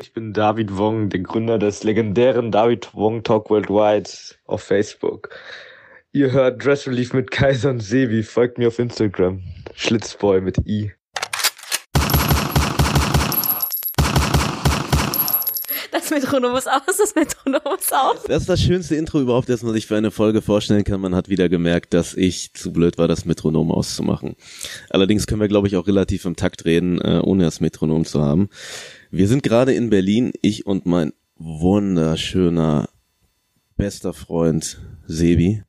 Ich bin David Wong, der Gründer des legendären David Wong Talk Worldwide auf Facebook. Ihr hört Dress Relief mit Kaiser und Sebi. Folgt mir auf Instagram. Schlitzboy mit I. Das Metronom ist aus, das Metronom ist aus. Das ist das schönste Intro überhaupt, das man sich für eine Folge vorstellen kann. Man hat wieder gemerkt, dass ich zu blöd war, das Metronom auszumachen. Allerdings können wir, glaube ich, auch relativ im Takt reden, äh, ohne das Metronom zu haben. Wir sind gerade in Berlin, ich und mein wunderschöner bester Freund Sebi.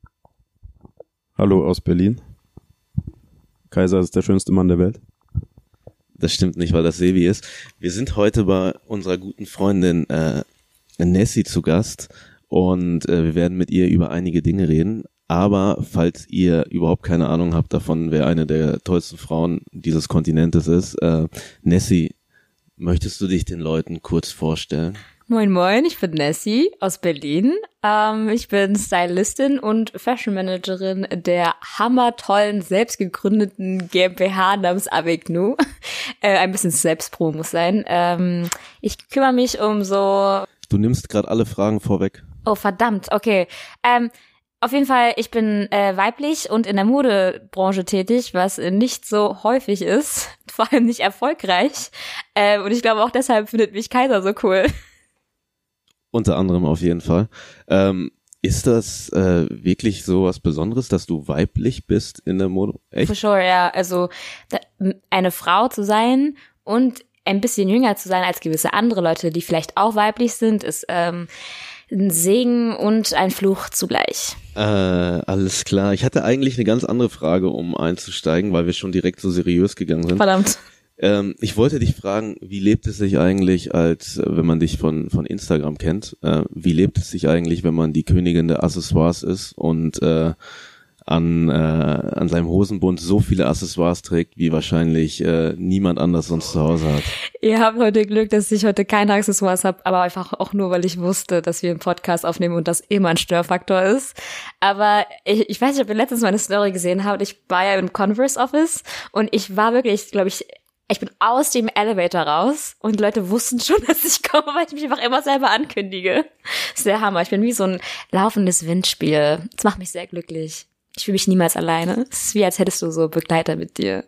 Hallo aus Berlin. Kaiser ist der schönste Mann der Welt. Das stimmt nicht, weil das Sebi ist. Wir sind heute bei unserer guten Freundin äh, Nessie zu Gast und äh, wir werden mit ihr über einige Dinge reden. Aber falls ihr überhaupt keine Ahnung habt davon, wer eine der tollsten Frauen dieses Kontinentes ist, äh, Nessie Möchtest du dich den Leuten kurz vorstellen? Moin Moin, ich bin Nessie aus Berlin. Ähm, ich bin Stylistin und Fashion Managerin der hammertollen, selbst gegründeten GmbH namens Avegnu. Äh, ein bisschen Selbstpro muss sein. Ähm, ich kümmere mich um so... Du nimmst gerade alle Fragen vorweg. Oh, verdammt, okay. Ähm, auf jeden Fall, ich bin äh, weiblich und in der Modebranche tätig, was nicht so häufig ist, vor allem nicht erfolgreich. Äh, und ich glaube auch deshalb findet mich Kaiser so cool. Unter anderem auf jeden Fall. Ähm, ist das äh, wirklich so was Besonderes, dass du weiblich bist in der Mode? Echt? For sure, ja. Also da, eine Frau zu sein und ein bisschen jünger zu sein als gewisse andere Leute, die vielleicht auch weiblich sind, ist ähm, ein Segen und ein Fluch zugleich. Äh, alles klar. Ich hatte eigentlich eine ganz andere Frage, um einzusteigen, weil wir schon direkt so seriös gegangen sind. Verdammt. Ähm, ich wollte dich fragen, wie lebt es sich eigentlich, als wenn man dich von von Instagram kennt? Äh, wie lebt es sich eigentlich, wenn man die Königin der Accessoires ist und äh, an, äh, an seinem Hosenbund so viele Accessoires trägt, wie wahrscheinlich äh, niemand anders sonst zu Hause hat. Ihr habt heute Glück, dass ich heute keine Accessoires habe, aber einfach auch nur, weil ich wusste, dass wir einen Podcast aufnehmen und das immer ein Störfaktor ist. Aber ich, ich weiß nicht, ob ihr letztens meine Story gesehen habt. Ich war ja im Converse Office und ich war wirklich, glaube ich, ich bin aus dem Elevator raus und Leute wussten schon, dass ich komme, weil ich mich einfach immer selber ankündige. Sehr Hammer. Ich bin wie so ein laufendes Windspiel. Das macht mich sehr glücklich. Ich fühle mich niemals alleine. Es ist wie, als hättest du so Begleiter mit dir.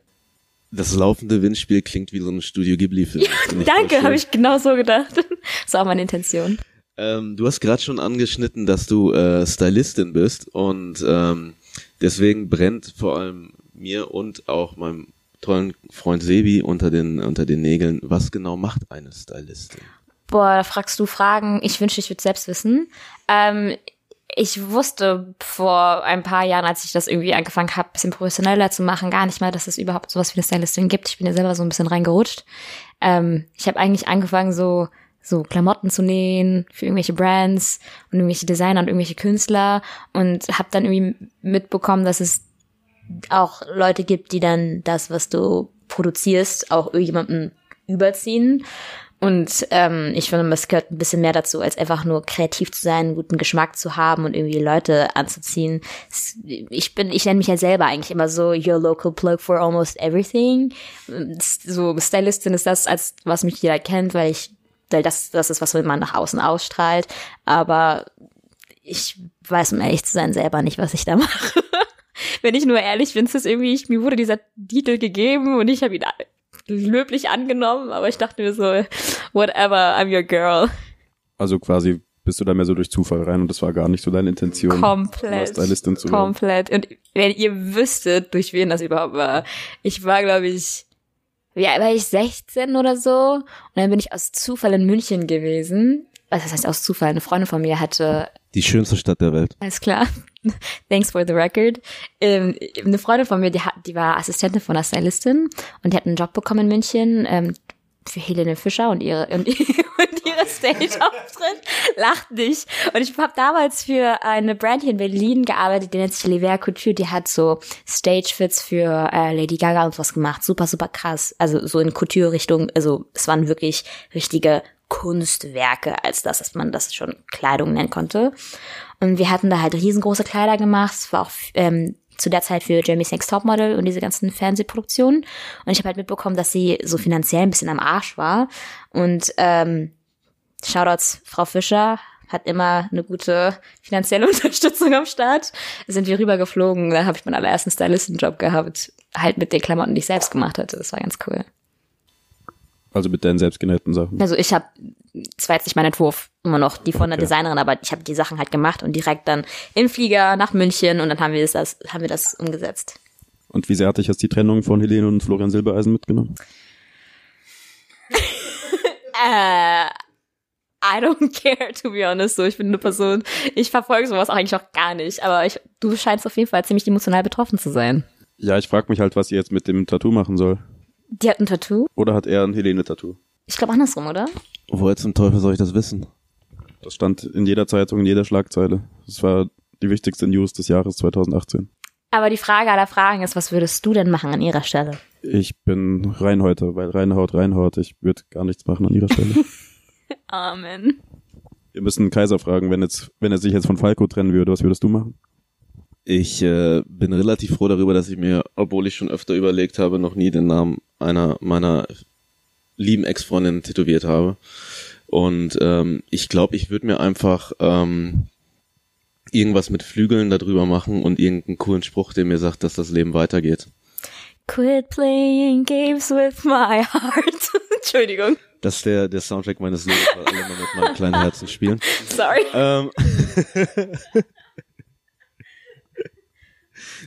Das laufende Windspiel klingt wie so ein Studio Ghibli-Film. Ja, danke, habe ich genau so gedacht. Das war meine Intention. Ähm, du hast gerade schon angeschnitten, dass du äh, Stylistin bist und ähm, deswegen brennt vor allem mir und auch meinem tollen Freund Sebi unter den unter den Nägeln. Was genau macht eine Stylistin? Boah, da fragst du Fragen. Ich wünschte, ich würde selbst wissen. Ähm, ich wusste vor ein paar Jahren, als ich das irgendwie angefangen habe, bisschen professioneller zu machen, gar nicht mal, dass es überhaupt sowas wie eine Stylistin gibt. Ich bin ja selber so ein bisschen reingerutscht. Ähm, ich habe eigentlich angefangen, so so Klamotten zu nähen für irgendwelche Brands und irgendwelche Designer und irgendwelche Künstler und habe dann irgendwie mitbekommen, dass es auch Leute gibt, die dann das, was du produzierst, auch irgendjemandem überziehen. Und ähm, ich finde, es gehört ein bisschen mehr dazu, als einfach nur kreativ zu sein, guten Geschmack zu haben und irgendwie Leute anzuziehen. Ich bin, ich nenne mich ja selber eigentlich immer so your local plug for almost everything. So Stylistin ist das, als was mich jeder kennt, weil ich, weil das, das ist, was man nach außen ausstrahlt. Aber ich weiß, um ehrlich zu sein, selber nicht, was ich da mache. Wenn ich nur ehrlich bin, ist es irgendwie, ich, mir wurde dieser Titel gegeben und ich habe ihn löblich angenommen, aber ich dachte mir so, whatever, I'm your girl. Also quasi bist du da mehr so durch Zufall rein und das war gar nicht so deine Intention. Komplett. Stylistin zu Komplett. Und wenn ihr wüsstet, durch wen das überhaupt war. Ich war, glaube ich, ja, war ich 16 oder so. Und dann bin ich aus Zufall in München gewesen. Was heißt aus Zufall? Eine Freundin von mir hatte. Die schönste Stadt der Welt. Alles klar. Thanks for the record. Ähm, eine Freundin von mir, die, hat, die war Assistentin von einer Stylistin und die hat einen Job bekommen in München ähm, für Helene Fischer und ihre und, und ihre Stage-Auftritt. Lacht nicht. Und ich habe damals für eine Brand hier in Berlin gearbeitet, die nennt sich Lever Couture. Die hat so Stage-Fits für äh, Lady Gaga und was gemacht. Super, super krass. Also so in Couture-Richtung. Also es waren wirklich richtige Kunstwerke, als das, dass man das schon Kleidung nennen konnte. Und wir hatten da halt riesengroße Kleider gemacht. Es war auch ähm, zu der Zeit für Jamie's Next Topmodel und diese ganzen Fernsehproduktionen. Und ich habe halt mitbekommen, dass sie so finanziell ein bisschen am Arsch war. Und ähm, Shoutouts Frau Fischer, hat immer eine gute finanzielle Unterstützung am Start. Sind wir rübergeflogen, da habe ich meinen allerersten Stylistenjob gehabt, halt mit den Klamotten, die ich selbst gemacht hatte. Das war ganz cool. Also mit deinen selbstgenähten Sachen. Also ich habe, das war jetzt nicht mein Entwurf, immer noch die von der Okay. Designerin, aber ich habe die Sachen halt gemacht und direkt dann im Flieger nach München und dann haben wir das, das haben wir das umgesetzt. Und wie sehr hat dich jetzt die Trennung von Helene und Florian Silbereisen mitgenommen? Äh, I don't care, to be honest. So, ich bin eine Person, ich verfolge sowas auch eigentlich auch gar nicht, aber ich, du scheinst auf jeden Fall ziemlich emotional betroffen zu sein. Ja, ich frage mich halt, was sie jetzt mit dem Tattoo machen soll. Die hat ein Tattoo? Oder hat er ein Helene-Tattoo? Ich glaube andersrum, oder? Woher zum Teufel soll ich das wissen? Das stand in jeder Zeitung, in jeder Schlagzeile. Das war die wichtigste News des Jahres 2018. Aber die Frage aller Fragen ist, was würdest du denn machen an ihrer Stelle? Ich bin Reinhäuter, weil Reinhaut, Reinhaut. Ich würde gar nichts machen an ihrer Stelle. Amen. Wir müssen Kaiser fragen, wenn jetzt, wenn er sich jetzt von Falco trennen würde, was würdest du machen? Ich äh, bin relativ froh darüber, dass ich mir, obwohl ich schon öfter überlegt habe, noch nie den Namen einer meiner lieben Ex-Freundinnen tätowiert habe. Und ähm, ich glaube, ich würde mir einfach ähm, irgendwas mit Flügeln darüber machen und irgendeinen coolen Spruch, der mir sagt, dass das Leben weitergeht. Quit playing games with my heart. Entschuldigung. Das ist der, der Soundtrack meines Lebens, weil alle immer mit meinem kleinen Herzen spielen. Sorry. Ähm,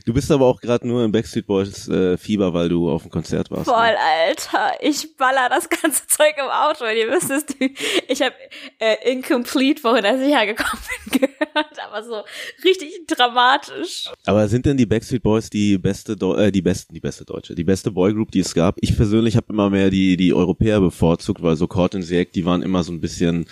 du bist aber auch gerade nur im Backstreet Boys äh, Fieber, weil du auf dem Konzert warst. Voll, ne? Alter. Ich baller das ganze Zeug im Auto. Und ihr wisst es, ich habe äh, Incomplete, wohin als ich hergekommen bin, gehört. Aber so richtig dramatisch. Aber sind denn die Backstreet Boys die beste, Deu äh, die besten, die beste Deutsche, die beste Boygroup, die es gab? Ich persönlich habe immer mehr die die Europäer bevorzugt, weil so Court and Sieg, die waren immer so ein bisschen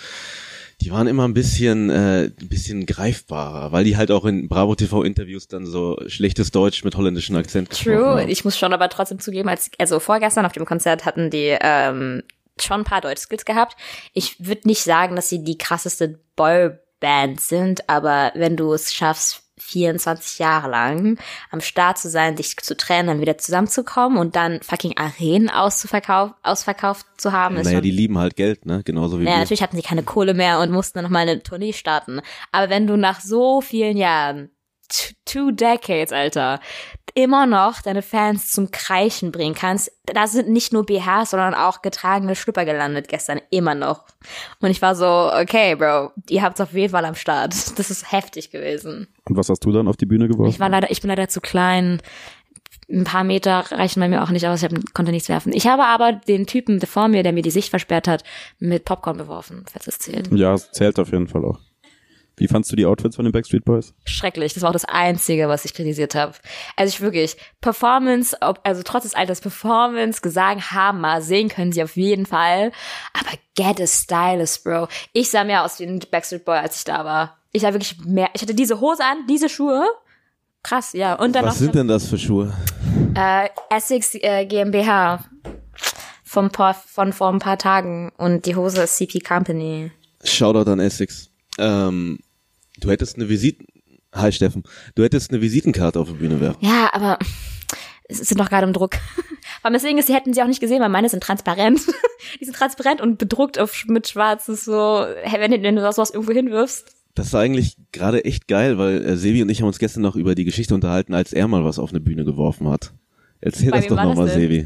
die waren immer ein bisschen äh, ein bisschen greifbarer, weil die halt auch in Bravo TV Interviews dann so schlechtes Deutsch mit holländischem Akzent True. haben. Ich muss schon aber trotzdem zugeben, als also vorgestern auf dem Konzert hatten die ähm, schon ein paar Deutsch-Skills gehabt. Ich würde nicht sagen, dass sie die krasseste Boyband sind, aber wenn du es schaffst, 24 Jahre lang am Start zu sein, dich zu trennen, dann wieder zusammenzukommen und dann fucking Arenen auszuverkauf, ausverkauft zu haben, Naja, die lieben halt Geld, ne? Genauso wie ja, wir. natürlich hatten sie keine Kohle mehr und mussten dann noch mal eine Tournee starten. Aber wenn du nach so vielen Jahren, two decades, Alter, immer noch deine Fans zum Kreischen bringen kannst, da sind nicht nur BHs, sondern auch getragene Schlüpper gelandet gestern, immer noch. Und ich war so, okay, Bro, ihr habt's auf jeden Fall am Start. Das ist heftig gewesen. Und was hast du dann auf die Bühne geworfen? Ich war leider, ich bin leider zu klein. Ein paar Meter reichen bei mir auch nicht aus. Ich hab, konnte nichts werfen. Ich habe aber den Typen vor mir, der mir die Sicht versperrt hat, mit Popcorn beworfen, falls das zählt. ja, es zählt auf jeden Fall auch. Wie fandst du die Outfits von den Backstreet Boys? schrecklich. Das war auch das Einzige, was ich kritisiert habe. Also ich wirklich, Performance, ob, also trotz des Alters, Performance, Gesang, Hammer, sehen können sie auf jeden Fall. Aber get a stylist, Bro. Ich sah mehr aus wie ein Backstreet Boy, als ich da war. Ich sah wirklich mehr, ich hatte diese Hose an, diese Schuhe. Krass, ja. Und dann Was noch sind denn das für Schuhe? äh, Essex äh, GmbH vom, vor- von vor ein paar Tagen. Und die Hose ist CP Company. Shoutout an Essex. Ähm, du hättest eine Visiten... Hi Steffen. Du hättest eine Visitenkarte auf die Bühne werfen. Ja, aber es sind doch gerade im Druck. Weil deswegen ist, die hätten sie auch nicht gesehen, weil meine sind transparent. die sind transparent und bedruckt auf, mit schwarzes so, hey, wenn, du- wenn du sowas irgendwo hinwirfst. Das ist eigentlich gerade echt geil, weil äh, Sevi und ich haben uns gestern noch über die Geschichte unterhalten, als er mal was auf eine Bühne geworfen hat. Erzähl Bei das doch nochmal? Sevi.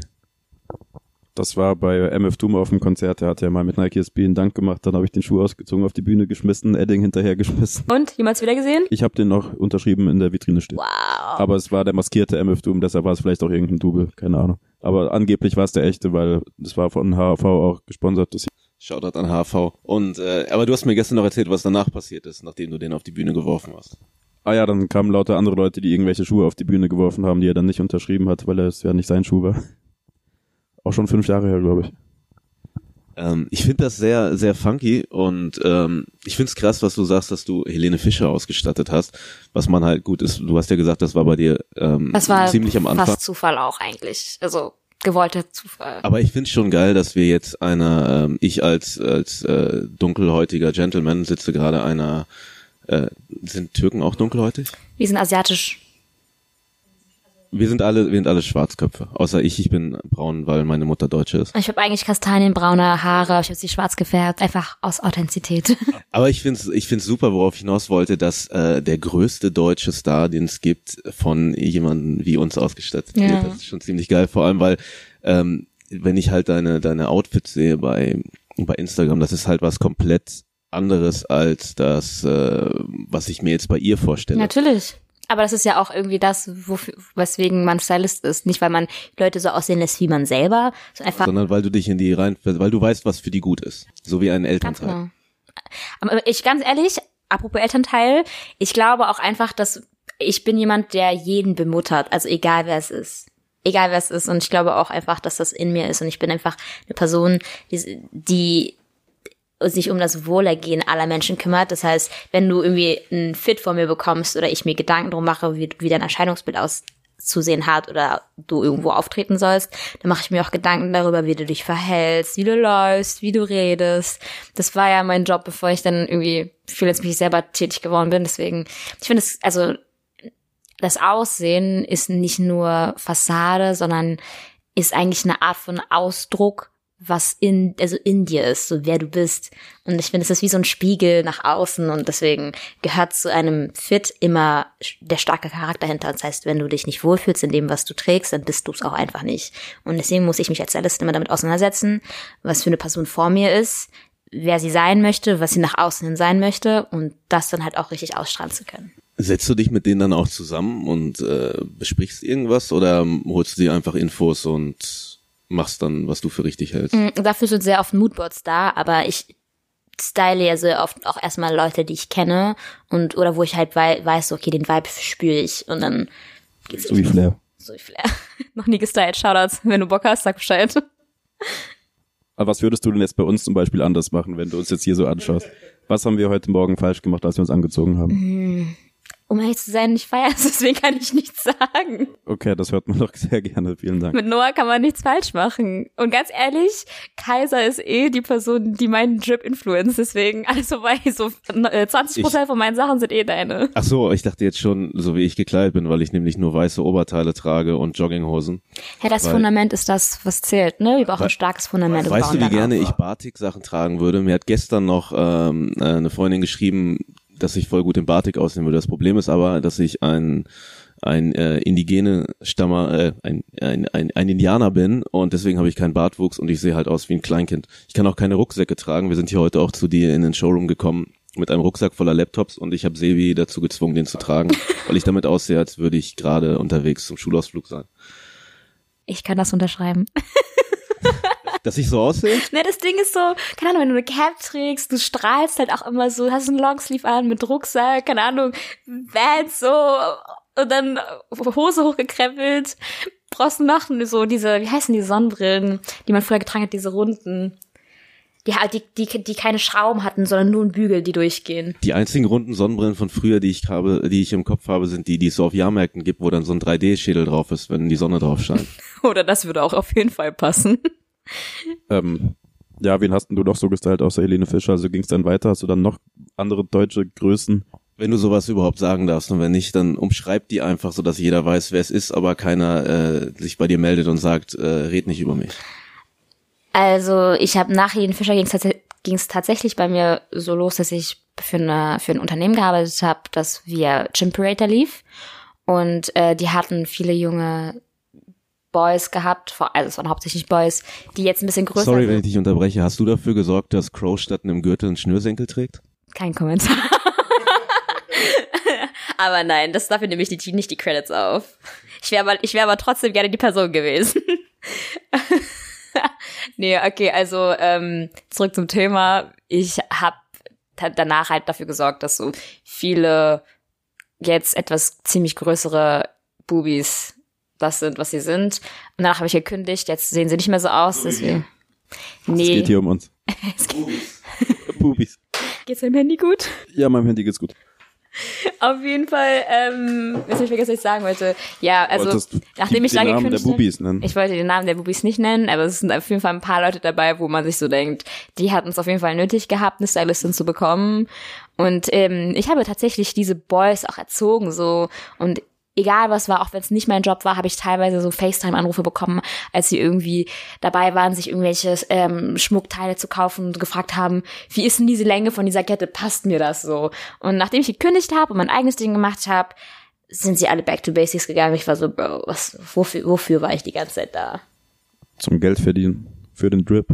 Das war bei MF Doom auf dem Konzert. Der hat ja mal mit Nike SB einen Dank gemacht. Dann habe ich den Schuh ausgezogen, auf die Bühne geschmissen, Edding hinterher geschmissen. Und, jemals wieder gesehen? Ich habe den noch unterschrieben in der Vitrine stehen. Wow. Aber es war der maskierte MF Doom, deshalb war es vielleicht auch irgendein Double, keine Ahnung. Aber angeblich war es der echte, weil das war von HV auch gesponsert. Das Shoutout an HV. Und äh, aber du hast mir gestern noch erzählt, was danach passiert ist, nachdem du den auf die Bühne geworfen hast. ah ja, dann kamen lauter andere Leute, die irgendwelche Schuhe auf die Bühne geworfen haben, die er dann nicht unterschrieben hat, weil es ja nicht sein Schuh war. Auch schon fünf Jahre her, glaube ich. Ähm, ich finde das sehr, sehr funky und ähm, ich finde es krass, was du sagst, dass du Helene Fischer ausgestattet hast. Was man halt gut ist, du hast ja gesagt, das war bei dir ähm, Das war ziemlich am Anfang. fast Zufall auch eigentlich. Also, gewollter Zufall. Aber ich finde schon geil, dass wir jetzt einer, ähm, ich als als äh, dunkelhäutiger Gentleman sitze gerade einer. Äh, sind Türken auch dunkelhäutig? Wir sind asiatisch. Wir sind alle, wir sind alle Schwarzköpfe. Außer ich, ich bin braun, weil meine Mutter Deutsche ist. Ich habe eigentlich kastanienbraune Haare, ich habe sie schwarz gefärbt, einfach aus Authentizität. Aber ich find's, ich find's super, worauf ich hinaus wollte, dass äh, der größte deutsche Star, den es gibt, von jemandem wie uns ausgestattet wird. Ja. Das ist schon ziemlich geil. Vor allem, weil ähm, wenn ich halt deine deine Outfits sehe bei bei Instagram, das ist halt was komplett anderes als das, äh, was ich mir jetzt bei ihr vorstelle. Natürlich. Aber das ist ja auch irgendwie das, wofür, weswegen man Stylist ist. Nicht, weil man Leute so aussehen lässt wie man selber, sondern einfach sondern weil du dich in die rein, weil du weißt, was für die gut ist, so wie ein Elternteil. genau. Aber ich ganz ehrlich, apropos Elternteil, ich glaube auch einfach, dass ich bin jemand, der jeden bemuttert, also egal wer es ist. Egal wer es ist. Und ich glaube auch einfach, dass das in mir ist. Und ich bin einfach eine Person, die, die sich um das Wohlergehen aller Menschen kümmert. Das heißt, wenn du irgendwie ein Fit von mir bekommst oder ich mir Gedanken drum mache, wie, wie dein Erscheinungsbild auszusehen hat oder du irgendwo auftreten sollst, dann mache ich mir auch Gedanken darüber, wie du dich verhältst, wie du läufst, wie du redest. Das war ja mein Job, bevor ich dann irgendwie viel jetzt mich selber tätig geworden bin. Deswegen, ich finde es, also das Aussehen ist nicht nur Fassade, sondern ist eigentlich eine Art von Ausdruck, was in, also in dir ist, so wer du bist. Und ich finde, es ist wie so ein Spiegel nach außen und deswegen gehört zu einem Fit immer der starke Charakter hinter. Das heißt, wenn du dich nicht wohlfühlst in dem, was du trägst, dann bist du es auch einfach nicht. Und deswegen muss ich mich als Stylistin immer damit auseinandersetzen, was für eine Person vor mir ist, wer sie sein möchte, was sie nach außen hin sein möchte und das dann halt auch richtig ausstrahlen zu können. Setzt du dich mit denen dann auch zusammen und äh, besprichst irgendwas oder holst du dir einfach Infos und machst dann, was du für richtig hältst? Mm, Dafür sind sehr oft Moodboards da, aber ich style ja sehr oft auch erstmal Leute, die ich kenne und oder wo ich halt wei weiß, okay, den Vibe spüre ich und dann geht's So wie Flair. so wie Flair. Noch nie gestylt. Shoutouts, wenn du Bock hast, sag Bescheid. Aber was würdest du denn jetzt bei uns zum Beispiel anders machen, wenn du uns jetzt hier so anschaust? Was haben wir heute Morgen falsch gemacht, als wir uns angezogen haben? Um ehrlich zu sein, ich feiere es, deswegen kann ich nichts sagen. Okay, das hört man doch sehr gerne. Vielen Dank. Mit Noah kann man nichts falsch machen. Und ganz ehrlich, Kaiser ist eh die Person, die meinen Drip influenzt. Deswegen alles vorbei. So äh, 20 Prozent von meinen Sachen sind eh deine. Ach so, ich dachte jetzt schon, so wie ich gekleidet bin, weil ich nämlich nur weiße Oberteile trage und Jogginghosen. Ja, das Weil- Fundament ist das, was zählt. Ne, wir brauchen ein starkes Fundament. und Weißt du, wie gerne auf. ich Batik-Sachen tragen würde? Mir hat gestern noch ähm, äh, eine Freundin geschrieben, dass ich voll gut im Batik aussehen würde. Das Problem ist aber, dass ich ein ein äh, indigene Stammer, äh, ein, ein, ein, ein Indianer bin und deswegen habe ich keinen Bartwuchs und ich sehe halt aus wie ein Kleinkind. Ich kann auch keine Rucksäcke tragen. Wir sind hier heute auch zu dir in den Showroom gekommen mit einem Rucksack voller Laptops und ich habe Sevi dazu gezwungen, den zu tragen, weil ich damit aussehe, als würde ich gerade unterwegs zum Schulausflug sein. Ich kann das unterschreiben. Dass ich so aussehe? Ne, das Ding ist so, keine Ahnung, wenn du eine Cap trägst, du strahlst halt auch immer so, hast einen Longsleeve an mit Rucksack, keine Ahnung, Vans so und dann Hose hochgekrempelt, brauchst du noch so diese, wie heißen die Sonnenbrillen, die man früher getragen hat, diese runden, die halt, die, die, die keine Schrauben hatten, sondern nur einen Bügel, die durchgehen. Die einzigen runden Sonnenbrillen von früher, die ich habe, die ich im Kopf habe, sind die, die es so auf Jahrmärkten gibt, wo dann so ein 3D-Schädel drauf ist, wenn die Sonne drauf scheint. Oder das würde auch auf jeden Fall passen. Ähm, ja, wen hast denn du noch so gestylt außer Helene Fischer? Also ging es dann weiter? Hast du dann noch andere deutsche Größen? Wenn du sowas überhaupt sagen darfst und wenn nicht, dann umschreib die einfach so, dass jeder weiß, wer es ist, aber keiner äh, sich bei dir meldet und sagt, äh, red nicht über mich. Also ich habe nach Helene Fischer ging es tats ging's tatsächlich bei mir so los, dass ich für, eine, für ein Unternehmen gearbeitet habe, das via Chimperator lief. Und äh, die hatten viele junge Boys gehabt, vor- also es waren hauptsächlich Boys, die jetzt ein bisschen größer Sorry, wenn sind. ich dich unterbreche. Hast du dafür gesorgt, dass Crow statt einem Gürtel einen Schnürsenkel trägt? Kein Kommentar. aber nein, das dafür nehme ich die, nicht die Credits auf. Ich wäre aber, ich wäre aber trotzdem gerne die Person gewesen. nee, okay, also ähm, zurück zum Thema. Ich habe danach halt dafür gesorgt, dass so viele jetzt etwas ziemlich größere Bubis das sind, was sie sind. Und danach habe ich gekündigt. Jetzt sehen sie nicht mehr so aus, deswegen. Es Nee, geht hier um uns. es geht, Bubis. geht's deinem Handy gut? Ja, meinem Handy geht's gut. Auf jeden Fall, ähm, jetzt habe ich vergessen, was ich sagen wollte. Ja, also Wolltest nachdem ich Namen gekündigt der habe- Bubis nennen? ich wollte den Namen der Bubis nicht nennen, aber es sind auf jeden Fall ein paar Leute dabei, wo man sich so denkt, die hatten es auf jeden Fall nötig gehabt, eine Stylistin zu bekommen. Und ähm, ich habe tatsächlich diese Boys auch erzogen so und egal was war, auch wenn es nicht mein Job war, habe ich teilweise so FaceTime-Anrufe bekommen, als sie irgendwie dabei waren, sich irgendwelche ähm, Schmuckteile zu kaufen und gefragt haben, wie ist denn diese Länge von dieser Kette, passt mir das so? Und nachdem ich gekündigt habe und mein eigenes Ding gemacht habe, sind sie alle back to basics gegangen. Ich war so, Bro, was, wofür, wofür war ich die ganze Zeit da? Zum Geld verdienen. Für den Drip.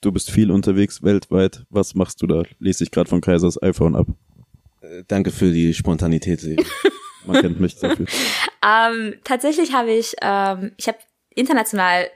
Du bist viel unterwegs weltweit. Was machst du da? Lese ich gerade von Kaisers iPhone ab. Danke für die Spontanität, Sebi. Man kennt mich dafür. Ähm, tatsächlich habe ich, ähm, ich habe international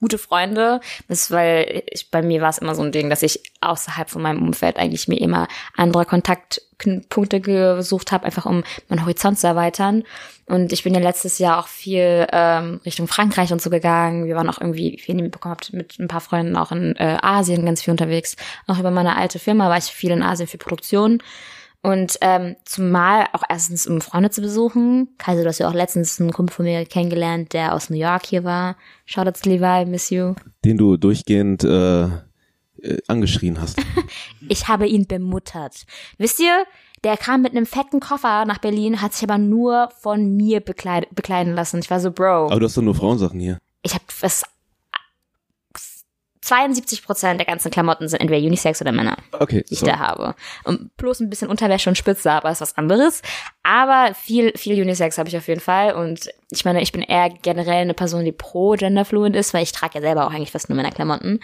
gute Freunde. Das ist, weil ich, bei mir war es immer so ein Ding, dass ich außerhalb von meinem Umfeld eigentlich mir immer andere Kontaktpunkte gesucht habe, einfach um meinen Horizont zu erweitern. Und ich bin ja letztes Jahr auch viel ähm, Richtung Frankreich und so gegangen. Wir waren auch irgendwie, wie ihr mitbekommen habt, mit ein paar Freunden auch in äh, Asien ganz viel unterwegs. Auch über meine alte Firma war ich viel in Asien für Produktion. Und ähm, zumal auch erstens, um Freunde zu besuchen. Kaiser, du hast ja auch letztens einen Kumpel von mir kennengelernt, der aus New York hier war. Shoutouts Levi, miss you. Den du durchgehend äh, äh, angeschrien hast. Ich habe ihn bemuttert. Wisst ihr, der kam mit einem fetten Koffer nach Berlin, hat sich aber nur von mir bekleid bekleiden lassen. Ich war so, Bro. Aber du hast doch nur Frauensachen hier. Ich habe was 72 Prozent der ganzen Klamotten sind entweder Unisex oder Männer, Okay, die ich so. da habe. Und bloß ein bisschen Unterwäsche und Spitze, aber ist was anderes. Aber viel, viel Unisex habe ich auf jeden Fall. Und ich meine, ich bin eher generell eine Person, die pro genderfluent ist, weil ich trage ja selber auch eigentlich fast nur Männerklamotten.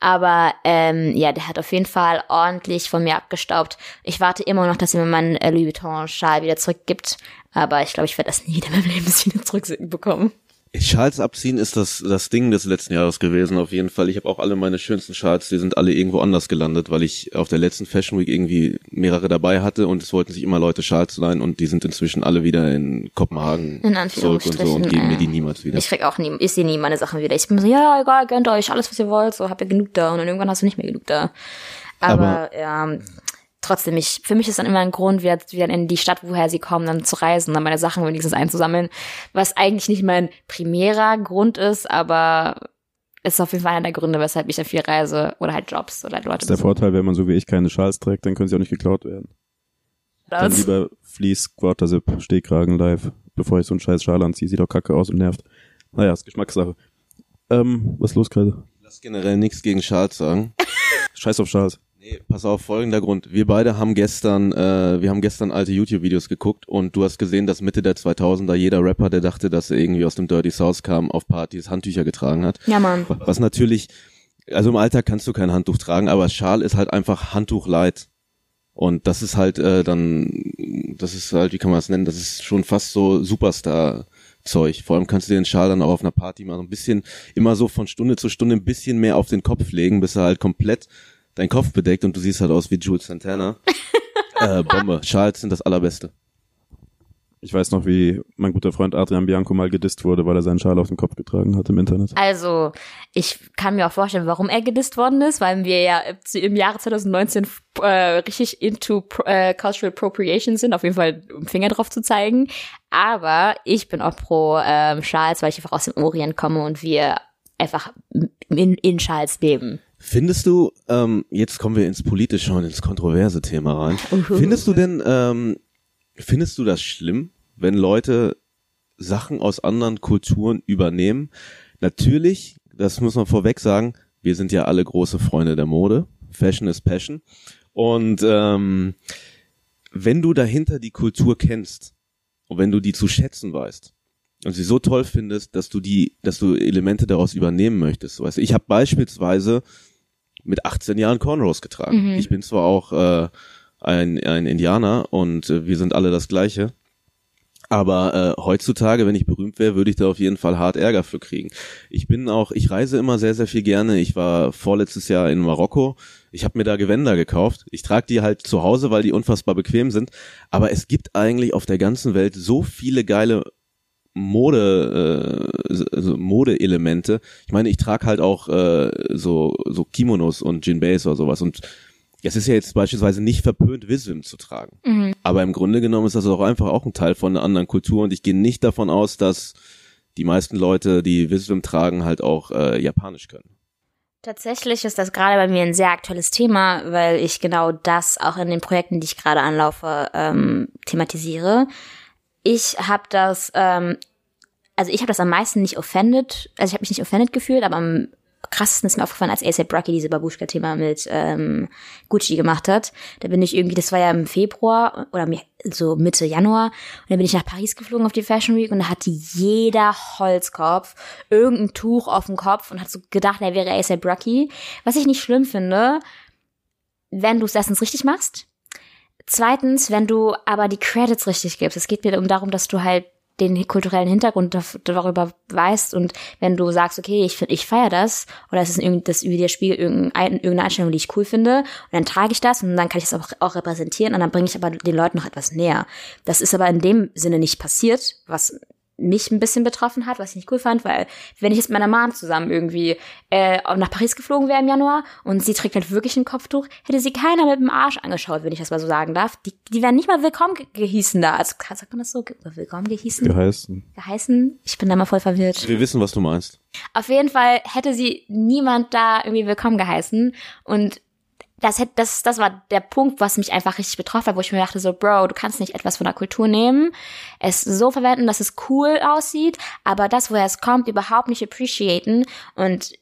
Aber ähm, ja, der hat auf jeden Fall ordentlich von mir abgestaubt. Ich warte immer noch, dass er mir meinen äh, Louis Vuitton-Schal wieder zurückgibt. Aber ich glaube, ich werde das nie in meinem Leben wieder zurückbekommen. Schals abziehen ist das, das Ding des letzten Jahres gewesen, auf jeden Fall. Ich habe auch alle meine schönsten Schals, die sind alle irgendwo anders gelandet, weil ich auf der letzten Fashion Week irgendwie mehrere dabei hatte und es wollten sich immer Leute Schals leihen und die sind inzwischen alle wieder in Kopenhagen In zurück und so und geben mir äh, die niemals wieder. Ich krieg auch nie, ich sehe nie meine Sachen wieder. Ich bin so, ja, egal, gönnt euch alles, was ihr wollt, so habt ihr genug da und dann irgendwann hast du nicht mehr genug da. Aber, ja, trotzdem, ich, für mich ist dann immer ein Grund, wieder, wieder in die Stadt, woher sie kommen, dann zu reisen, dann meine Sachen wenigstens einzusammeln, was eigentlich nicht mein primärer Grund ist, aber ist auf jeden Fall einer der Gründe, weshalb ich dann viel reise oder halt Jobs oder Leute Das ist der besuche. Vorteil, wenn man so wie ich keine Schals trägt, dann können sie auch nicht geklaut werden. Dann Das- lieber Fleece, Quarterzip, Stehkragen live, bevor ich so einen scheiß Schal anziehe. Sieht doch kacke aus und nervt. Naja, ist Geschmackssache. Ähm, was ist los gerade? Lass generell nichts gegen Schals sagen. Scheiß auf Schals. Nee, pass auf, folgender Grund. Wir beide haben gestern, äh, wir haben gestern alte YouTube-Videos geguckt und du hast gesehen, dass Mitte der 2000er jeder Rapper, der dachte, dass er irgendwie aus dem Dirty South kam, auf Partys Handtücher getragen hat. Ja, Mann. Was natürlich, also im Alltag kannst du kein Handtuch tragen, aber Schal ist halt einfach Handtuch light. Und das ist halt äh, dann, das ist halt, wie kann man das nennen, das ist schon fast so Superstar-Zeug. Vor allem kannst du den Schal dann auch auf einer Party mal so ein bisschen, immer so von Stunde zu Stunde ein bisschen mehr auf den Kopf legen, bis er halt komplett deinen Kopf bedeckt und du siehst halt aus wie Jules Santana. äh, Bombe. Schals sind das allerbeste. Ich weiß noch, wie mein guter Freund Adrian Bianco mal gedisst wurde, weil er seinen Schal auf den Kopf getragen hat im Internet. Also, ich kann mir auch vorstellen, warum er gedisst worden ist, weil wir ja im Jahre 2019 äh, richtig into äh, Cultural Appropriation sind, auf jeden Fall um Finger drauf zu zeigen. Aber ich bin auch pro ähm, Schals, weil ich einfach aus dem Orient komme und wir einfach in, in Schals leben. Findest du, ähm, jetzt kommen wir ins politische und ins kontroverse Thema rein. Findest du denn, ähm, findest du das schlimm, wenn Leute Sachen aus anderen Kulturen übernehmen? Natürlich, das muss man vorweg sagen, wir sind ja alle große Freunde der Mode. Fashion is Passion. Und ähm, wenn du dahinter die Kultur kennst und wenn du die zu schätzen weißt und sie so toll findest, dass du die, dass du Elemente daraus übernehmen möchtest. Weißt du, ich habe beispielsweise mit 18 Jahren Cornrows getragen. Ich bin zwar auch äh, ein, ein Indianer und äh, wir sind alle das Gleiche. Aber äh, heutzutage, wenn ich berühmt wäre, würde ich da auf jeden Fall hart Ärger für kriegen. Ich bin auch, ich reise immer sehr, sehr viel gerne. Ich war vorletztes Jahr in Marokko. Ich habe mir da Gewänder gekauft. Ich trage die halt zu Hause, weil die unfassbar bequem sind. Aber es gibt eigentlich auf der ganzen Welt so viele geile Mode, äh, also Modeelemente. Ich meine, ich trage halt auch äh, so so Kimonos und Jinbeis oder sowas und es ist ja jetzt beispielsweise nicht verpönt, Visum zu tragen. Aber im Grunde genommen ist das auch einfach auch ein Teil von einer anderen Kultur und ich gehe nicht davon aus, dass die meisten Leute, die Visum tragen, halt auch äh, Japanisch können. Tatsächlich ist das gerade bei mir ein sehr aktuelles Thema, weil ich genau das auch in den Projekten, die ich gerade anlaufe, ähm, thematisiere. Ich habe das, ähm, also ich habe das am meisten nicht offended, also ich habe mich nicht offended gefühlt, aber am krassesten ist mir aufgefallen, als ASAP Rocky diese Babushka-Thema mit ähm, Gucci gemacht hat. Da bin ich irgendwie, das war ja im Februar oder so Mitte Januar, und dann bin ich nach Paris geflogen auf die Fashion Week und da hatte jeder Holzkopf irgendein Tuch auf dem Kopf und hat so gedacht, er wäre ASAP Rocky. Was ich nicht schlimm finde, wenn du es erstens richtig machst. Zweitens, wenn du aber die Credits richtig gibst. Es geht mir um darum, dass du halt den kulturellen Hintergrund darüber weißt und wenn du sagst, okay, ich finde, ich feiere das oder es ist irgendwie das über dir Spiel irgendeine, Einstellung, die ich cool finde und dann trage ich das und dann kann ich das auch, auch repräsentieren und dann bringe ich aber den Leuten noch etwas näher. Das ist aber in dem Sinne nicht passiert, was mich ein bisschen betroffen hat, was ich nicht cool fand, weil wenn ich jetzt mit meiner Mom zusammen irgendwie äh, nach Paris geflogen wäre im Januar und sie trägt halt wirklich ein Kopftuch, hätte sie keiner mit dem Arsch angeschaut, wenn ich das mal so sagen darf. Die, die wären nicht mal willkommen ge gehießen da. Also sagt man das so? Willkommen gehießen? Geheißen. Geheißen? Ich bin da mal voll verwirrt. Wir wissen, was du meinst. Auf jeden Fall hätte sie niemand da irgendwie willkommen geheißen und das, hätte, das, das war der Punkt, was mich einfach richtig betroffen hat, wo ich mir dachte so, Bro, du kannst nicht etwas von der Kultur nehmen, es so verwenden, dass es cool aussieht, aber das, woher es kommt, überhaupt nicht appreciaten und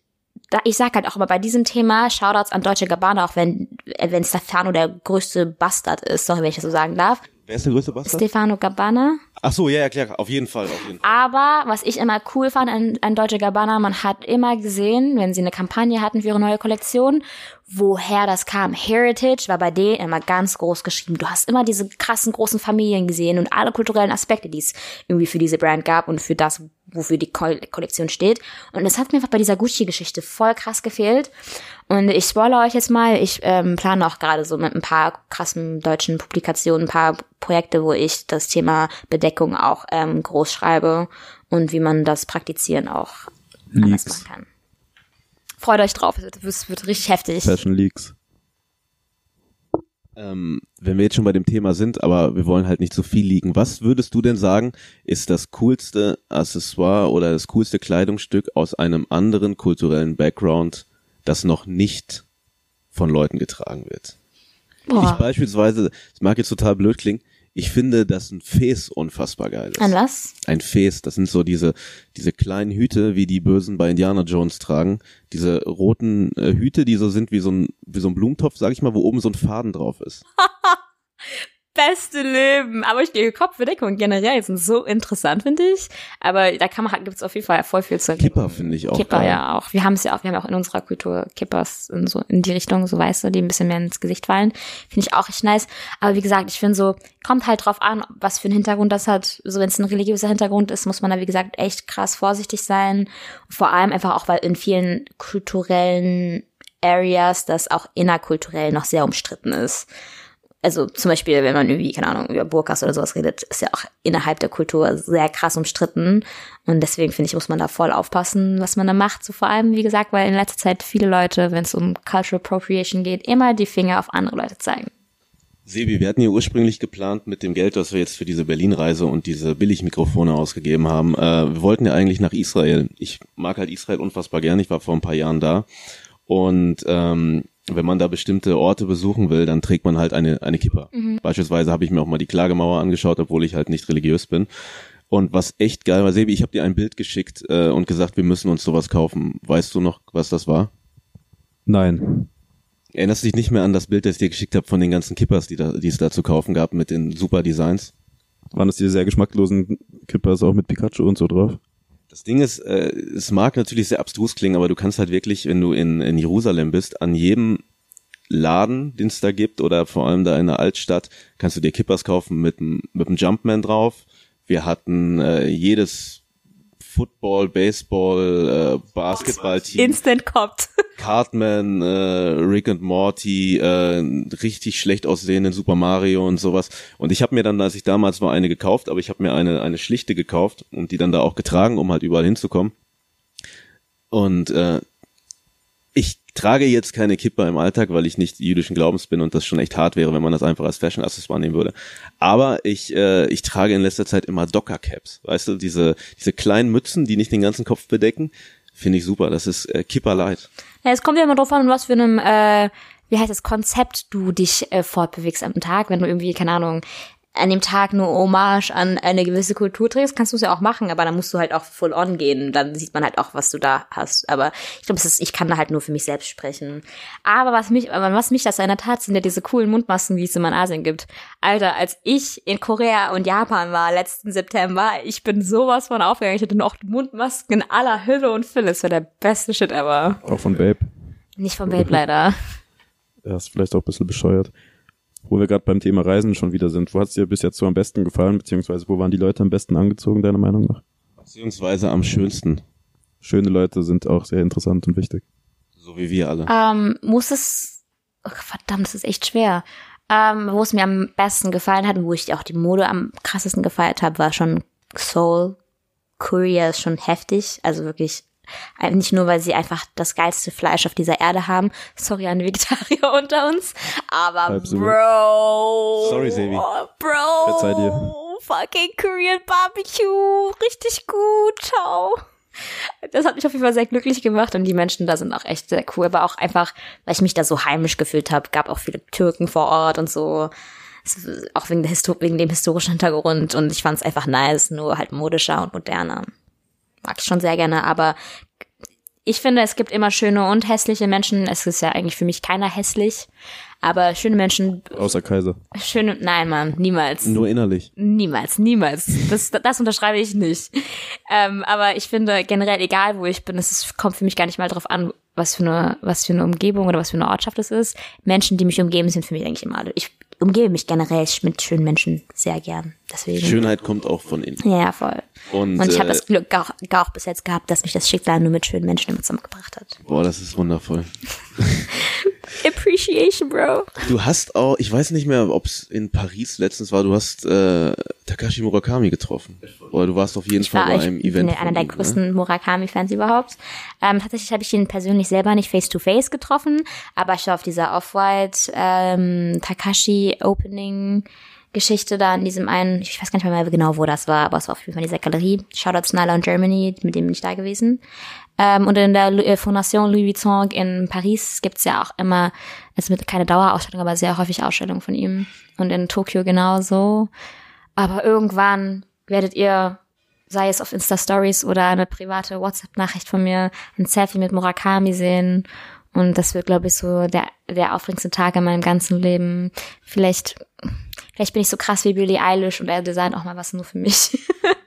da, ich sag halt auch immer bei diesem Thema Shoutouts an Deutsche Gabbana, auch wenn wenn Stefano der größte Bastard ist, sorry, wenn ich das so sagen darf. Wer ist der größte Bastard? Stefano Gabbana. Ach so, ja, ja, klar, auf jeden Fall, auf jeden Fall. Aber was ich immer cool fand an, an Deutsche Gabbana, man hat immer gesehen, wenn sie eine Kampagne hatten für ihre neue Kollektion, woher das kam. Heritage war bei denen immer ganz groß geschrieben. Du hast immer diese krassen großen Familien gesehen und alle kulturellen Aspekte, die es irgendwie für diese Brand gab und für das, wofür die Kollektion steht. Und das hat mir einfach bei dieser Gucci-Geschichte voll krass gefehlt. Und ich spoilere euch jetzt mal, ich ähm, plane auch gerade so mit ein paar krassen deutschen Publikationen, ein paar Projekte, wo ich das Thema Bedeckung auch ähm, groß schreibe und wie man das praktizieren auch anders machen kann. Freut euch drauf, es wird, es wird richtig heftig. Fashion Leaks. Ähm, wenn wir jetzt schon bei dem Thema sind, aber wir wollen halt nicht zu so viel liegen, was würdest du denn sagen, ist das coolste Accessoire oder das coolste Kleidungsstück aus einem anderen kulturellen Background, das noch nicht von Leuten getragen wird? Boah. Ich beispielsweise, es mag jetzt total blöd klingen, ich finde, dass ein Fes unfassbar geil ist. Ein was? Ein Fes, das sind so diese, diese kleinen Hüte, wie die Bösen bei Indiana Jones tragen. Diese roten äh, Hüte, die so sind wie so ein, wie so ein Blumentopf, sag ich mal, wo oben so ein Faden drauf ist. beste Leben. Aber ich die Kopfbedeckung generell sind so interessant, finde ich. Aber da kann man gibt es auf jeden Fall voll viel zu Kipper finde ich auch. Kipper geil. ja auch. Wir haben es ja auch, wir haben auch in unserer Kultur Kippers in so in die Richtung, so weißt du, die ein bisschen mehr ins Gesicht fallen. Finde ich auch echt nice. Aber wie gesagt, ich finde so, kommt halt drauf an, was für einen Hintergrund das hat. So wenn es ein religiöser Hintergrund ist, muss man da wie gesagt echt krass vorsichtig sein. Vor allem einfach auch, weil in vielen kulturellen Areas das auch innerkulturell noch sehr umstritten ist also zum Beispiel, wenn man irgendwie, keine Ahnung, über Burkas oder sowas redet, ist ja auch innerhalb der Kultur sehr krass umstritten. Und deswegen finde ich, muss man da voll aufpassen, was man da macht. So vor allem, wie gesagt, weil in letzter Zeit viele Leute, wenn es um Cultural Appropriation geht, immer die Finger auf andere Leute zeigen. Sebi, wir hatten ja ursprünglich geplant mit dem Geld, das wir jetzt für diese Berlin-Reise und diese Billigmikrofone ausgegeben haben. Äh, wir wollten ja eigentlich nach Israel. Ich mag halt Israel unfassbar gern. Ich war vor ein paar Jahren da. Und ähm, wenn man da bestimmte Orte besuchen will, dann trägt man halt eine, eine Kippa. Mhm. Beispielsweise habe ich mir auch mal die Klagemauer angeschaut, obwohl ich halt nicht religiös bin. Und was echt geil war, Sebi, ich habe dir ein Bild geschickt äh, und gesagt, wir müssen uns sowas kaufen. Weißt du noch, was das war? Nein. Erinnerst du dich nicht mehr an das Bild, das ich dir geschickt habe von den ganzen Kippers, die, da, die es da zu kaufen gab mit den super Designs? Waren das diese sehr geschmacklosen Kippers auch mit Pikachu und so drauf? Das Ding ist, äh, es mag natürlich sehr abstrus klingen, aber du kannst halt wirklich, wenn du in, in Jerusalem bist, an jedem Laden, den es da gibt, oder vor allem da in der Altstadt, kannst du dir Kippers kaufen mit, mit einem Jumpman drauf. Wir hatten äh, jedes Football, Baseball, äh, Basketball-Team. Instant Copt. Cartman, äh, Rick and Morty, äh, richtig schlecht aussehenden Super Mario und sowas. Und ich habe mir dann, als ich damals war, eine gekauft, aber ich habe mir eine, eine schlichte gekauft und die dann da auch getragen, um halt überall hinzukommen. Und äh, ich trage jetzt keine Kippa im Alltag, weil ich nicht jüdischen Glaubens bin und das schon echt hart wäre, wenn man das einfach als Fashion-Accessoire nehmen würde. Aber ich, äh, ich trage in letzter Zeit immer Docker-Caps, weißt du, diese, diese kleinen Mützen, die nicht den ganzen Kopf bedecken, Finde ich super. Das ist äh, Kipper Light. Ja, es kommt ja immer drauf an, was für einem, äh, wie heißt das, Konzept du dich äh, fortbewegst am Tag. Wenn du irgendwie, keine Ahnung, an dem Tag nur Hommage an eine gewisse Kultur trägst, kannst du es ja auch machen, aber dann musst du halt auch full on gehen. Dann sieht man halt auch, was du da hast. Aber ich glaube, ich kann da halt nur für mich selbst sprechen. Aber was mich, aber was mich das erinnert hat, sind ja diese coolen Mundmasken, die es immer in Asien gibt. Alter, als ich in Korea und Japan war letzten September, ich bin sowas von aufgegangen. Ich hatte noch Mundmasken in aller Hülle und Fülle. Das war der beste Shit ever. Auch von Babe. Nicht vom Babe leider. Ja, ist vielleicht auch ein bisschen bescheuert. Wo wir gerade beim Thema Reisen schon wieder sind. Wo hat's dir bis jetzt so am besten gefallen, beziehungsweise wo waren die Leute am besten angezogen, deiner Meinung nach? Beziehungsweise am schönsten. Schöne Leute sind auch sehr interessant und wichtig. So wie wir alle. Ähm, muss es, oh, verdammt, das ist echt schwer. Ähm, wo es mir am besten gefallen hat und wo ich auch die Mode am krassesten gefeiert habe, war schon Seoul. Korea ist schon heftig, also wirklich nicht nur, weil sie einfach das geilste Fleisch auf dieser Erde haben. Sorry an Vegetarier unter uns. Aber wild. Bro. Sorry, Sebi. Bro. Verzeih dir. Fucking Korean Barbecue. Richtig gut. Ciao. Das hat mich auf jeden Fall sehr glücklich gemacht und die Menschen da sind auch echt sehr cool. Aber auch einfach, weil ich mich da so heimisch gefühlt habe, gab auch viele Türken vor Ort und so. Auch wegen, der Histo wegen dem historischen Hintergrund und ich fand es einfach nice, nur halt modischer und moderner mag ich schon sehr gerne, aber ich finde, es gibt immer schöne und hässliche Menschen. Es ist ja eigentlich für mich keiner hässlich, aber schöne Menschen, Außer Kaiser. schöne, nein, Mann, niemals. Nur innerlich. Niemals, niemals. Das, das unterschreibe ich nicht. Ähm, aber ich finde generell, egal wo ich bin, es ist, kommt für mich gar nicht mal drauf an, was für eine, was für eine Umgebung oder was für eine Ortschaft es ist. Menschen, die mich umgeben, sind für mich eigentlich immer alle. Ich umgebe mich generell mit schönen Menschen sehr gern. Deswegen. Schönheit kommt auch von innen. Ja, voll. Und, Und ich habe äh, das Glück auch, auch bis jetzt gehabt, dass mich das Schicksal nur mit schönen Menschen immer zusammengebracht hat. Boah, das ist wundervoll. Appreciation, Bro. Du hast auch, ich weiß nicht mehr, ob es in Paris letztens war, du hast äh, Takashi Murakami getroffen. Oder du warst auf jeden Ich Fall war bei ich einem bin Event. einer von der ihm, ne? größten Murakami-Fans überhaupt. Ähm, tatsächlich habe ich ihn persönlich selber nicht face-to-face getroffen, aber ich war auf dieser Off-White ähm, Takashi Opening Geschichte da in diesem einen, ich weiß gar nicht mehr genau, wo das war, aber es war auf jeden Fall in dieser Galerie. Shoutouts Nyla und Germany, mit dem bin ich da gewesen. Ähm, und in der äh, Fondation Louis Vuitton in Paris gibt's ja auch immer, es wird keine Dauerausstellung, aber sehr häufig Ausstellungen von ihm. Und in Tokio genauso. Aber irgendwann werdet ihr, sei es auf Insta-Stories oder eine private WhatsApp-Nachricht von mir, ein Selfie mit Murakami sehen. Und das wird, glaube ich, so der, der aufregendste Tag in meinem ganzen Leben. Vielleicht, vielleicht bin ich so krass wie Billie Eilish und er designt auch mal was nur für mich.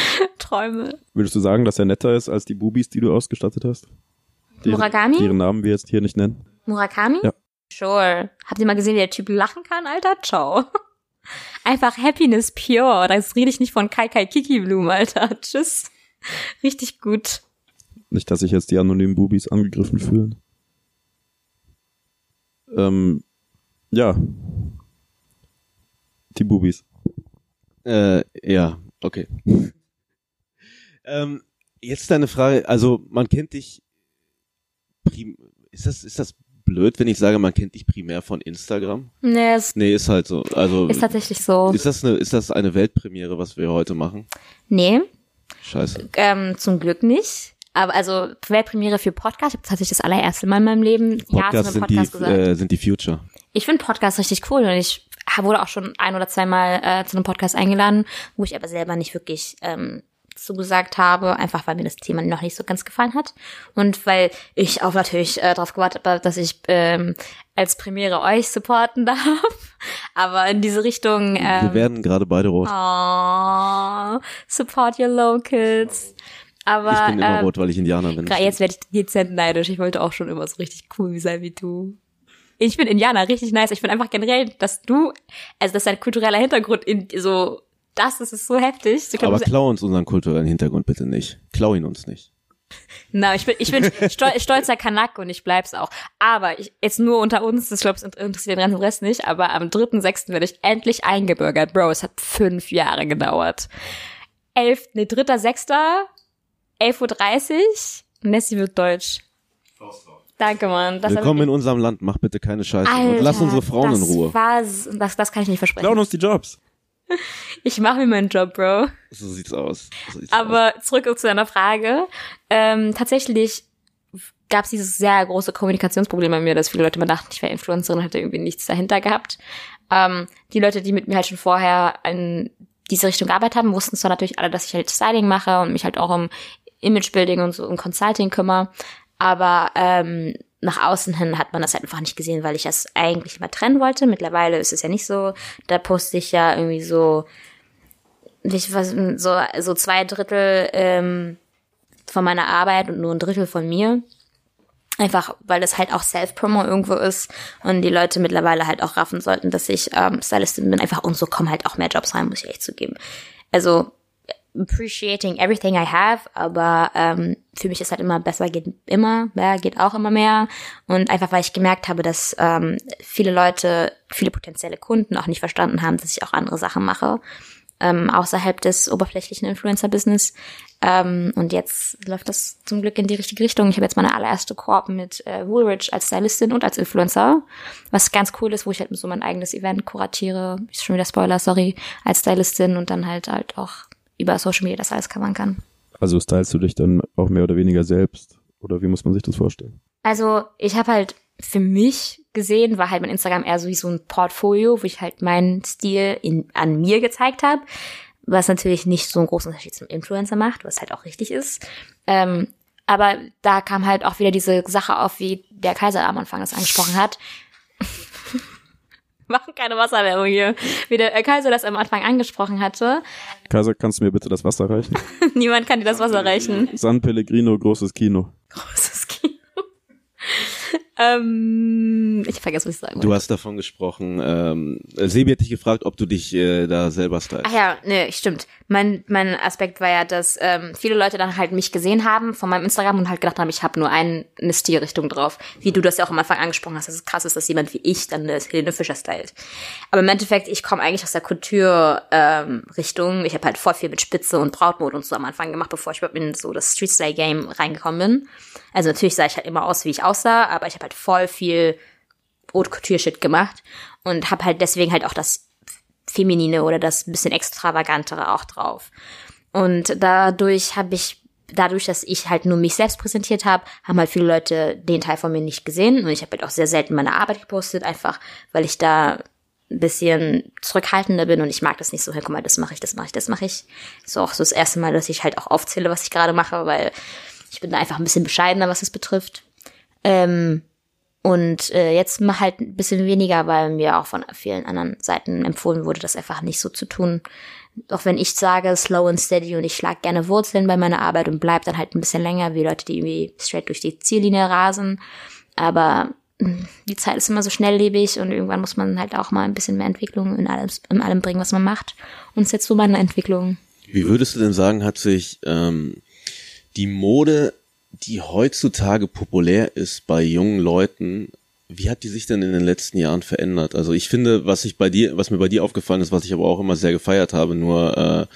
Träume. Würdest du sagen, dass er netter ist als die Bubis, die du ausgestattet hast? Deren, Murakami? Deren Namen wir jetzt hier nicht nennen. Murakami? Ja. Sure. Habt ihr mal gesehen, wie der Typ lachen kann, Alter? Ciao. Einfach Happiness pure. Das rede ich nicht von Kai Kai Kiki Bloom, Alter. Tschüss. Richtig gut. Nicht, dass sich jetzt die anonymen Bubis angegriffen fühlen. Ähm, ja. Die Bubis. Äh, ja, okay. Ähm, jetzt deine Frage, also man kennt dich prim ist das, ist das blöd, wenn ich sage, man kennt dich primär von Instagram? Nee, es Nee, ist halt so. Also ist tatsächlich so. ist das eine, ist das eine Weltpremiere, was wir heute machen? Nee, Scheiße. ähm, zum Glück nicht. Aber also Weltpremiere für Podcast, ich habe tatsächlich das allererste Mal in meinem Leben Ja Podcasts zu einem sind die, Podcast gesagt. äh, sind die Future. Ich finde Podcast richtig cool und ich wurde auch schon ein oder zweimal äh, zu einem Podcast eingeladen, wo ich aber selber nicht wirklich ähm, zugesagt habe, einfach weil mir das Thema noch nicht so ganz gefallen hat und weil ich auch natürlich äh, darauf gewartet habe, dass ich ähm, als Premiere euch supporten darf. Aber in diese Richtung wir ähm, werden gerade beide rot. oh, support your locals. Aber ich bin immer ähm, rot, weil ich Indianer bin. Jetzt werde ich dezent neidisch. Ich wollte auch schon immer so richtig cool sein wie du. Ich bin Indianer, richtig nice. Ich finde einfach generell, dass du, also dass dein kultureller Hintergrund in so, das ist es so heftig. Ich glaub, Aber klau uns unseren kulturellen Hintergrund bitte nicht. Klau ihn uns nicht. Na, ich bin, ich bin stol stolzer Kanak und ich bleib's auch. Aber ich, jetzt nur unter uns, das glaube ich interessiert den ganzen Rest nicht, aber am 3.6. werde ich endlich eingebürgert. Bro, es hat fünf Jahre gedauert. Elf, nee, 3.6., 11.30 Uhr, Nessie wird deutsch. Danke, Mann. Das Willkommen in unserem Land, mach bitte keine Scheiße. Alter, und lass unsere Frauen das in Ruhe. Das, das kann ich nicht versprechen. Klauen uns die Jobs. Ich mache mir meinen Job, Bro. So sieht's aus. So sieht's aus. Aber zurück zu deiner Frage. Ähm, tatsächlich gab es dieses sehr große Kommunikationsproblem bei mir, dass viele Leute immer dachten, ich wäre Influencerin und hätte irgendwie nichts dahinter gehabt. Ähm, die Leute, die mit mir halt schon vorher in diese Richtung gearbeitet haben, wussten zwar natürlich alle, dass ich halt Styling mache und mich halt auch um Imagebuilding und so um Consulting kümmere. Aber ähm, nach außen hin hat man das halt einfach nicht gesehen, weil ich das eigentlich immer trennen wollte. Mittlerweile ist es ja nicht so. Da poste ich ja irgendwie so, ich weiß, so, so zwei Drittel ähm, von meiner Arbeit und nur ein Drittel von mir. Einfach, weil das halt auch Self-Promo irgendwo ist und die Leute mittlerweile halt auch raffen sollten, dass ich ähm, Stylistin bin. Einfach und so kommen halt auch mehr Jobs rein, muss ich echt zugeben. Also appreciating everything I have, aber ähm, für mich ist halt immer besser geht immer, mehr geht auch immer mehr und einfach weil ich gemerkt habe, dass ähm, viele Leute, viele potenzielle Kunden auch nicht verstanden haben, dass ich auch andere Sachen mache ähm, außerhalb des oberflächlichen Influencer-Business. Ähm, und jetzt läuft das zum Glück in die richtige Richtung. Ich habe jetzt meine allererste Korb mit äh, Woolrich als Stylistin und als Influencer, was ganz cool ist, wo ich halt so mein eigenes Event kuratiere. Ist schon wieder Spoiler, sorry, als Stylistin und dann halt halt auch über Social Media das alles covern kann. Also stylst du dich dann auch mehr oder weniger selbst? Oder wie muss man sich das vorstellen? Also ich habe halt für mich gesehen, war halt mein Instagram eher so wie so ein Portfolio, wo ich halt meinen Stil in, an mir gezeigt habe, was natürlich nicht so einen großen Unterschied zum Influencer macht, was halt auch richtig ist. Ähm, aber da kam halt auch wieder diese Sache auf, wie der Kaiser am Anfang das angesprochen hat. Machen keine Wasserwerbung hier. Wie der Kaiser das am Anfang angesprochen hatte. Kaiser, kannst du mir bitte das Wasser reichen? Niemand kann dir das Wasser reichen. San Pellegrino, großes Kino. Großes Kino. Ähm, ich vergesse, was ich sagen wollte. Du hast davon gesprochen. Ähm, Sebi hat dich gefragt, ob du dich äh, da selber stylst. Ach ja, nee, stimmt. Mein, mein Aspekt war ja, dass ähm, viele Leute dann halt mich gesehen haben von meinem Instagram und halt gedacht haben, ich habe nur ein, eine Stilrichtung drauf. Wie du das ja auch am Anfang angesprochen hast, dass es krass ist, dass jemand wie ich dann eine Helene Fischer stylt. Aber im Endeffekt, ich komme eigentlich aus der Couture-Richtung. Ähm, ich habe halt voll viel mit Spitze und Brautmode und so am Anfang gemacht, bevor ich überhaupt in so das Street-Style-Game reingekommen bin. Also natürlich sah ich halt immer aus, wie ich aussah, aber ich habe halt voll viel Haute Couture-Shit gemacht und habe halt deswegen halt auch das Feminine oder das bisschen extravagantere auch drauf. Und dadurch habe ich, dadurch, dass ich halt nur mich selbst präsentiert habe, haben halt viele Leute den Teil von mir nicht gesehen. Und ich habe halt auch sehr selten meine Arbeit gepostet, einfach weil ich da ein bisschen zurückhaltender bin und ich mag das nicht so, hey, guck mal, das mache ich, das mache ich, das mache ich. So auch so das erste Mal, dass ich halt auch aufzähle, was ich gerade mache, weil ich bin da einfach ein bisschen bescheidener, was es betrifft. Ähm, und äh, jetzt halt ein bisschen weniger, weil mir auch von vielen anderen Seiten empfohlen wurde, das einfach nicht so zu tun. Auch wenn ich sage, slow and steady und ich schlag gerne Wurzeln bei meiner Arbeit und bleib dann halt ein bisschen länger, wie Leute, die irgendwie straight durch die Ziellinie rasen. Aber mh, die Zeit ist immer so schnelllebig und irgendwann muss man halt auch mal ein bisschen mehr Entwicklung in allem, in allem bringen, was man macht. Und ist jetzt so meine Entwicklung. Wie würdest du denn sagen, hat sich ähm, die Mode die heutzutage populär ist bei jungen Leuten, wie hat die sich denn in den letzten Jahren verändert? Also ich finde, was ich bei dir, was mir bei dir aufgefallen ist, was ich aber auch immer sehr gefeiert habe, nur äh,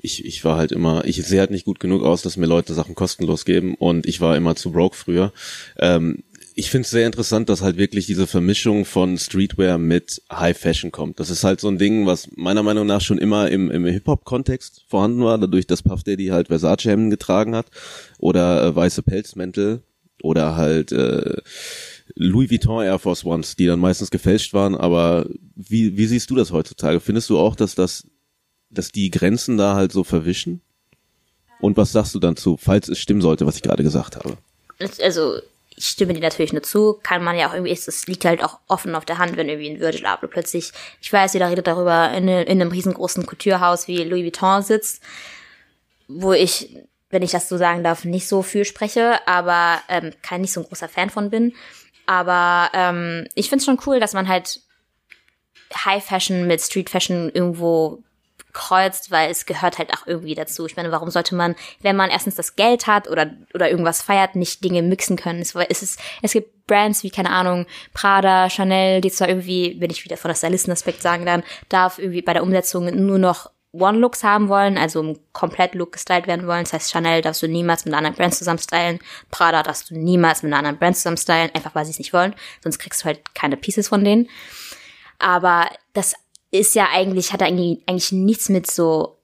ich, ich war halt immer, ich sehe halt nicht gut genug aus, dass mir Leute Sachen kostenlos geben und ich war immer zu broke früher. Ähm, ich finde es sehr interessant, dass halt wirklich diese Vermischung von Streetwear mit High Fashion kommt. Das ist halt so ein Ding, was meiner Meinung nach schon immer im, im Hip-Hop-Kontext vorhanden war, dadurch, dass Puff Daddy halt Versace-Hemden getragen hat oder äh, weiße Pelzmäntel oder halt äh, Louis Vuitton Air Force Ones, die dann meistens gefälscht waren. Aber wie, wie siehst du das heutzutage? Findest du auch, dass das, dass die Grenzen da halt so verwischen? Und was sagst du dann zu, falls es stimmen sollte, was ich gerade gesagt habe? Also ich stimme dir natürlich nur zu, kann man ja auch irgendwie, es liegt halt auch offen auf der Hand, wenn irgendwie ein Virgil Abloh plötzlich, ich weiß, jeder redet darüber, in, in einem riesengroßen Couturehaus wie Louis Vuitton sitzt, wo ich, wenn ich das so sagen darf, nicht so viel spreche, aber ähm, kein nicht so ein großer Fan von bin. Aber ähm, ich find's schon cool, dass man halt High Fashion mit Street Fashion irgendwo kreuzt, weil es gehört halt auch irgendwie dazu. Ich meine, warum sollte man, wenn man erstens das Geld hat oder, oder irgendwas feiert, nicht Dinge mixen können? Es, es, ist, es gibt Brands wie, keine Ahnung, Prada, Chanel, die zwar irgendwie, wenn ich wieder von der Stylisten-Aspekt sagen dann, darf irgendwie bei der Umsetzung nur noch One-Looks haben wollen, also im Komplett-Look gestylt werden wollen. Das heißt, Chanel darfst du niemals mit einer anderen Brand zusammen stylen. Prada darfst du niemals mit einer anderen Brand zusammen stylen, einfach weil sie es nicht wollen. Sonst kriegst du halt keine Pieces von denen. Aber das ist ja eigentlich, hat eigentlich, eigentlich nichts mit so,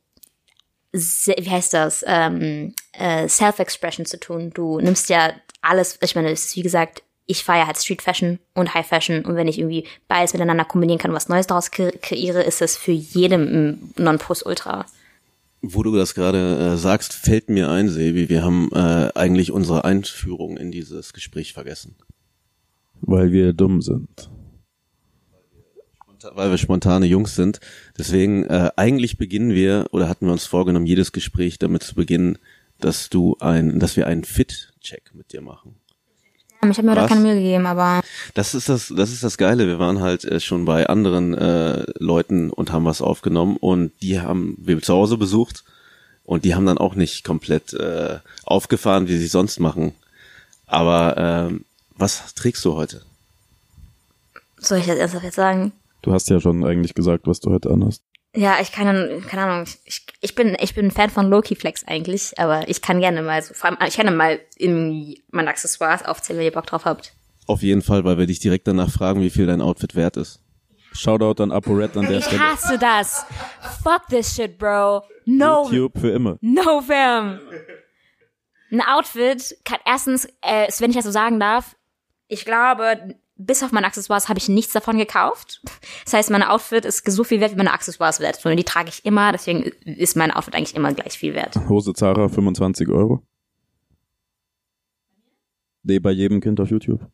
wie heißt das, ähm, äh, Self-Expression zu tun. Du nimmst ja alles, ich meine, es ist wie gesagt, ich feiere halt Street Fashion und High Fashion und wenn ich irgendwie beides miteinander kombinieren kann und was Neues daraus kre kreiere, ist das für jedem ein Nonplusultra. Wo du das gerade äh, sagst, fällt mir ein, Sebi, wir haben äh, eigentlich unsere Einführung in dieses Gespräch vergessen. Weil wir dumm sind. Weil wir spontane Jungs sind. Deswegen, äh, eigentlich beginnen wir, oder hatten wir uns vorgenommen, jedes Gespräch damit zu beginnen, dass du ein, dass wir einen Fit-Check mit dir machen. Ich habe mir da keine Mühe gegeben, aber Das ist das, das ist das Geile. Wir waren halt äh, schon bei anderen äh, Leuten und haben was aufgenommen und die haben wir zu Hause besucht und die haben dann auch nicht komplett äh, aufgefahren, wie sie sonst machen. Aber ähm, was trägst du heute? soll ich das ernsthaft jetzt sagen? Du hast ja schon eigentlich gesagt, was du heute anhast. Ja, ich kann, keine Ahnung, ich, ich bin, ich bin ein Fan von Loki Flex eigentlich, aber ich kann gerne mal so, vor allem, ich kann mal in meine Accessoires aufzählen, wenn ihr Bock drauf habt. Auf jeden Fall, weil wir dich direkt danach fragen, wie viel dein Outfit wert ist. Shoutout an ApoRed an der Ich Stelle. hasse das. Fuck this shit, bro. No, YouTube für immer. no fam. Ein Outfit kann erstens, äh, wenn ich das so sagen darf, ich glaube, bis auf meine Accessoires habe ich nichts davon gekauft. Das heißt, mein Outfit ist so viel wert, wie meine Accessoires wert. Und die trage ich immer, deswegen ist mein Outfit eigentlich immer gleich viel wert. Hose Zara 25 Euro. Nee, bei jedem Kind auf YouTube.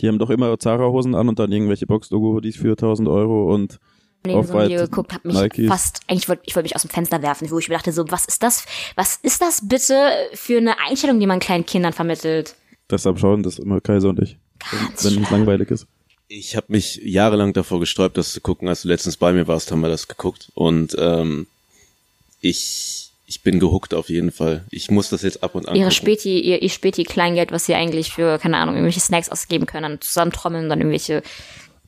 Die haben doch immer Zara-Hosen an und dann irgendwelche Box-Logo-Hoodies für 1000 Euro und neben so ein Video geguckt, habe mich Nikes. fast, eigentlich wollte ich wollte mich aus dem Fenster werfen, wo ich mir dachte, so, was ist das, was ist das bitte für eine Einstellung, die man kleinen Kindern vermittelt? deshalb schauen das immer Kaiser und ich. Ganz Wenn es langweilig ist. Ich habe mich jahrelang davor gesträubt, das zu gucken. Als du letztens bei mir warst, haben wir das geguckt. Und ähm, ich, ich bin gehuckt auf jeden Fall. Ich muss das jetzt ab und an Ihre. Späti, ihr, ihr Späti-Kleingeld, was sie eigentlich für, keine Ahnung, irgendwelche Snacks ausgeben können, dann zusammentrommeln, dann irgendwelche,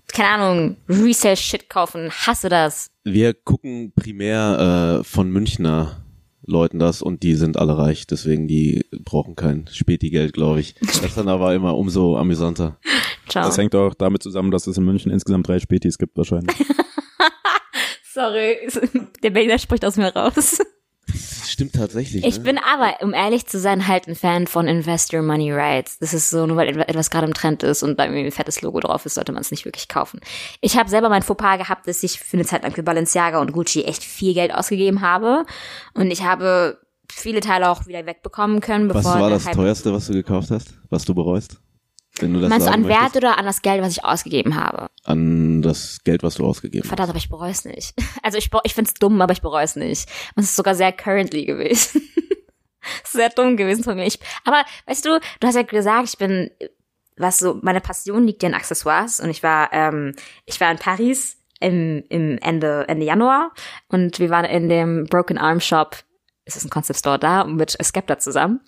keine Ahnung, Resale-Shit kaufen, hasse das. Wir gucken primär äh, von Münchner Leuten das und die sind alle reich, deswegen die brauchen kein Spätigeld, glaube ich. Das dann aber immer umso amüsanter. Ciao. Das hängt auch damit zusammen, dass es in München insgesamt drei Spätis gibt wahrscheinlich. Sorry, der Berliner spricht aus mir raus. Das stimmt tatsächlich. Ich ne? bin aber, um ehrlich zu sein, halt ein Fan von Invest Your Money Rights. Das ist so, nur weil etwas gerade im Trend ist und da irgendwie ein fettes Logo drauf ist, sollte man es nicht wirklich kaufen. Ich habe selber mein Fauxpas gehabt, dass ich für eine Zeit lang für Balenciaga und Gucci echt viel Geld ausgegeben habe. Und ich habe viele Teile auch wieder wegbekommen können, bevor Was war das Hype- teuerste, was du gekauft hast? Was du bereust? Wenn du das Meinst du an Wert möchtest? oder an das Geld, was ich ausgegeben habe? An das Geld, was du ausgegeben hast. Verdammt, aber ich bereue es nicht. Also ich, ich find's dumm, aber ich bereue es nicht. Und es ist sogar sehr currently gewesen. sehr dumm gewesen von mir. Ich, aber weißt du, du hast ja gesagt, ich bin, was so, meine Passion liegt ja in Accessoires und ich war, ähm, ich war in Paris im, im Ende, Ende Januar und wir waren in dem Broken Arm Shop, ist das ein Concept Store da, mit Skepta zusammen.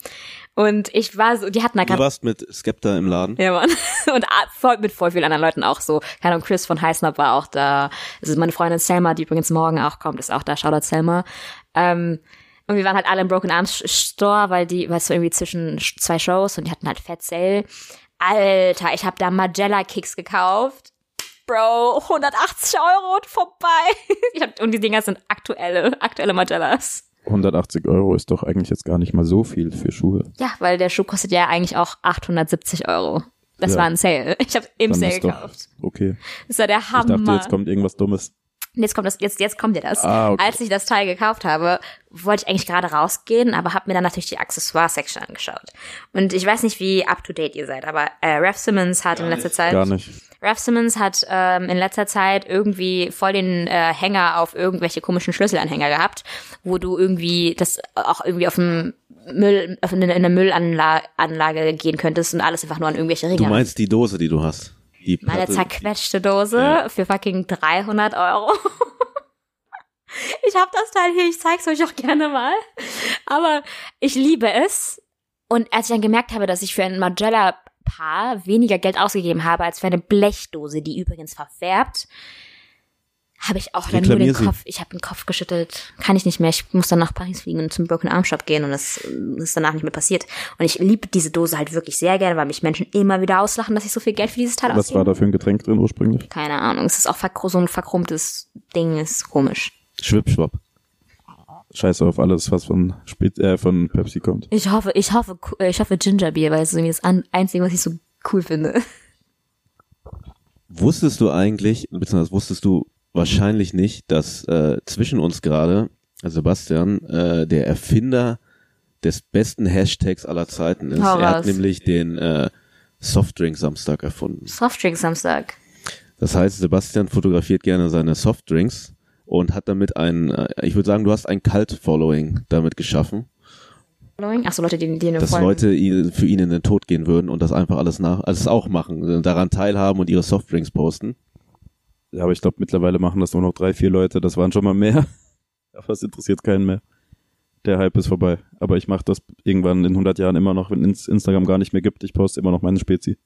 Und ich war so, die hatten da Du gerade warst mit Skepta im Laden. ja, Mann. Und ah, voll, mit voll vielen anderen Leuten auch so. Keine Ahnung, Chris von Heißnab war auch da. Das ist meine Freundin Selma, die übrigens morgen auch kommt, ist auch da. Shoutout Selma. Ähm, und wir waren halt alle im Broken Arms Store, weil die, weißt du, irgendwie zwischen sch- zwei Shows und die hatten halt Fat Sale. Alter, ich habe da Magella Kicks gekauft. Bro, 180 Euro und vorbei. Ich hab, und die Dinger sind aktuelle, aktuelle Magellas. 180 Euro ist doch eigentlich jetzt gar nicht mal so viel für Schuhe. Ja, weil der Schuh kostet ja eigentlich auch 870 Euro. Das Ja. war ein Sale. Ich habe im Dann Sale ist doch gekauft. okay. Das war der Ich Hammer. dachte, jetzt kommt irgendwas Dummes. Jetzt kommt das, jetzt, jetzt kommt dir das. Ah, okay. Als ich das Teil gekauft habe, wollte ich eigentlich gerade rausgehen, aber habe mir dann natürlich die Accessoire-Section angeschaut. Und ich weiß nicht, wie up to date ihr seid, aber äh, Ralph Simmons hat in letzter Zeit, Gar nicht. Ralph Simmons hat ähm, in letzter Zeit irgendwie voll den äh, Hänger auf irgendwelche komischen Schlüsselanhänger gehabt, wo du irgendwie das auch irgendwie auf dem Müll, auf eine, in eine Müllanlage Anlage gehen könntest und alles einfach nur an irgendwelche Ringe. Du meinst die Dose, die du hast. Die Meine Platte- zerquetschte Dose Ja. für fucking 300 Euro. ich hab das Teil hier, ich zeig's euch auch gerne mal. Aber ich liebe es. Und als ich dann gemerkt habe, dass ich für ein Magella-Paar weniger Geld ausgegeben habe als für eine Blechdose, die übrigens verfärbt, Habe ich auch dann nur den sie. Kopf, ich habe den Kopf geschüttelt. Kann ich nicht mehr. Ich muss dann nach Paris fliegen und zum Broken Arm Shop gehen und das ist danach nicht mehr passiert. Und ich liebe diese Dose halt wirklich sehr gerne, weil mich Menschen immer wieder auslachen, dass ich so viel Geld für dieses Teil Was war ausgebe. da für ein Getränk drin ursprünglich? Keine Ahnung. Es ist auch so ein verchromtes Ding, ist komisch. Schwippschwapp. Scheiße auf alles, was von, Spät äh, von Pepsi kommt. Ich hoffe, ich hoffe, äh, ich hoffe Gingerbier, weil es ist irgendwie das Einzige, was ich so cool finde. Wusstest du eigentlich, beziehungsweise wusstest du wahrscheinlich nicht, dass äh, zwischen uns gerade, also Sebastian, äh, der Erfinder des besten Hashtags aller Zeiten ist. Hau er hat nämlich den äh, Softdrink Samstag erfunden. Softdrink Samstag. Das heißt, Sebastian fotografiert gerne seine Softdrinks und hat damit ein, äh, ich würde sagen, du hast ein Cult-Following damit geschaffen, Achso, Leute, die, die eine dass Leute ihn, für ihn in den Tod gehen würden und das einfach alles nach, alles auch machen, äh, daran teilhaben und ihre Softdrinks posten. Ja, aber ich glaube, mittlerweile machen das nur noch drei, vier Leute. Das waren schon mal mehr. Aber es interessiert keinen mehr. Der Hype ist vorbei. Aber ich mache das irgendwann in 100 Jahren immer noch, wenn es Instagram gar nicht mehr gibt. Ich poste immer noch meine Spezi.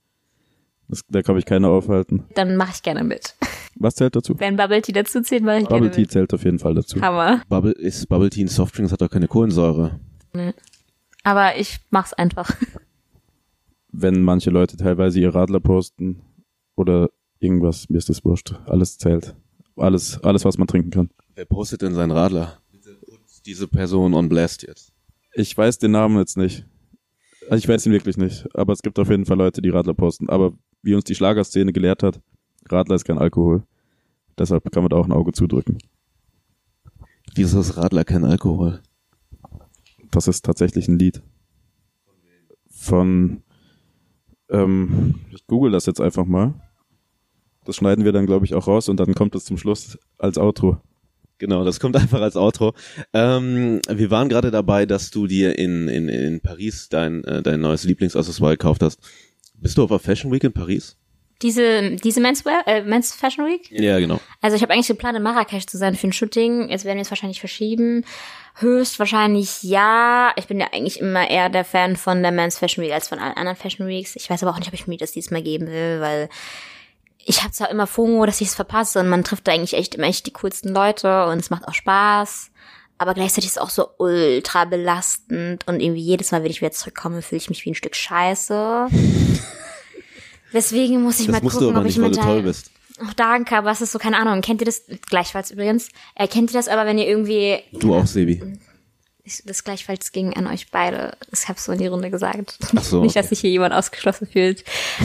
Das, da kann mich keiner aufhalten. Dann mache ich gerne mit. Was zählt dazu? Wenn Bubble Tea dazu zählt, mache ich Bubble gerne Tea mit. zählt auf jeden Fall dazu. Hammer. Bubble ist Bubble Tea in Softdrinks hat doch keine Kohlensäure. Aber ich mach's einfach. Wenn manche Leute teilweise ihr Radler posten oder irgendwas, mir ist das wurscht. Alles zählt. Alles, alles, was man trinken kann. Wer postet denn seinen Radler? Diese Person on blast jetzt. Ich weiß den Namen jetzt nicht. Also ich weiß ihn wirklich nicht. Aber es gibt auf jeden Fall Leute, die Radler posten. Aber wie uns die Schlagerszene gelehrt hat, Radler ist kein Alkohol. Deshalb kann man da auch ein Auge zudrücken. Wieso ist Radler kein Alkohol? Das ist tatsächlich ein Lied. Von, ähm, ich google das jetzt einfach mal. Das schneiden wir dann, glaube ich, auch raus und dann kommt es zum Schluss als Outro. Genau, das kommt einfach als Outro. Ähm, wir waren gerade dabei, dass du dir in, in, in Paris dein, äh, dein neues Lieblingsaccessoire gekauft hast. Bist du auf der Fashion Week in Paris? Diese, diese Menswear, äh, Men's Fashion Week? Ja, genau. Also ich habe eigentlich geplant, in Marrakesch zu sein für ein Shooting. Jetzt werden wir es wahrscheinlich verschieben. Höchstwahrscheinlich ja. Ich bin ja eigentlich immer eher der Fan von der Men's Fashion Week als von allen anderen Fashion Weeks. Ich weiß aber auch nicht, ob ich mir das diesmal geben will, weil ich habe zwar immer FOMO, dass ich es verpasse und man trifft da eigentlich echt immer echt die coolsten Leute und es macht auch Spaß. Aber gleichzeitig ist es auch so ultra belastend und irgendwie jedes Mal, wenn ich wieder zurückkomme, fühle ich mich wie ein Stück Scheiße. Deswegen muss ich Das mal gucken, ob nicht, ich weil mit bist. Ach, danke, aber es ist so, keine Ahnung. Kennt ihr das, gleichfalls übrigens, äh, kennt ihr das aber, wenn ihr irgendwie, Du auch, Sebi. Ich- das gleichfalls ging an euch beide. Ich hab's so in die Runde gesagt. Ach so, Nicht, dass okay. sich hier jemand ausgeschlossen fühlt.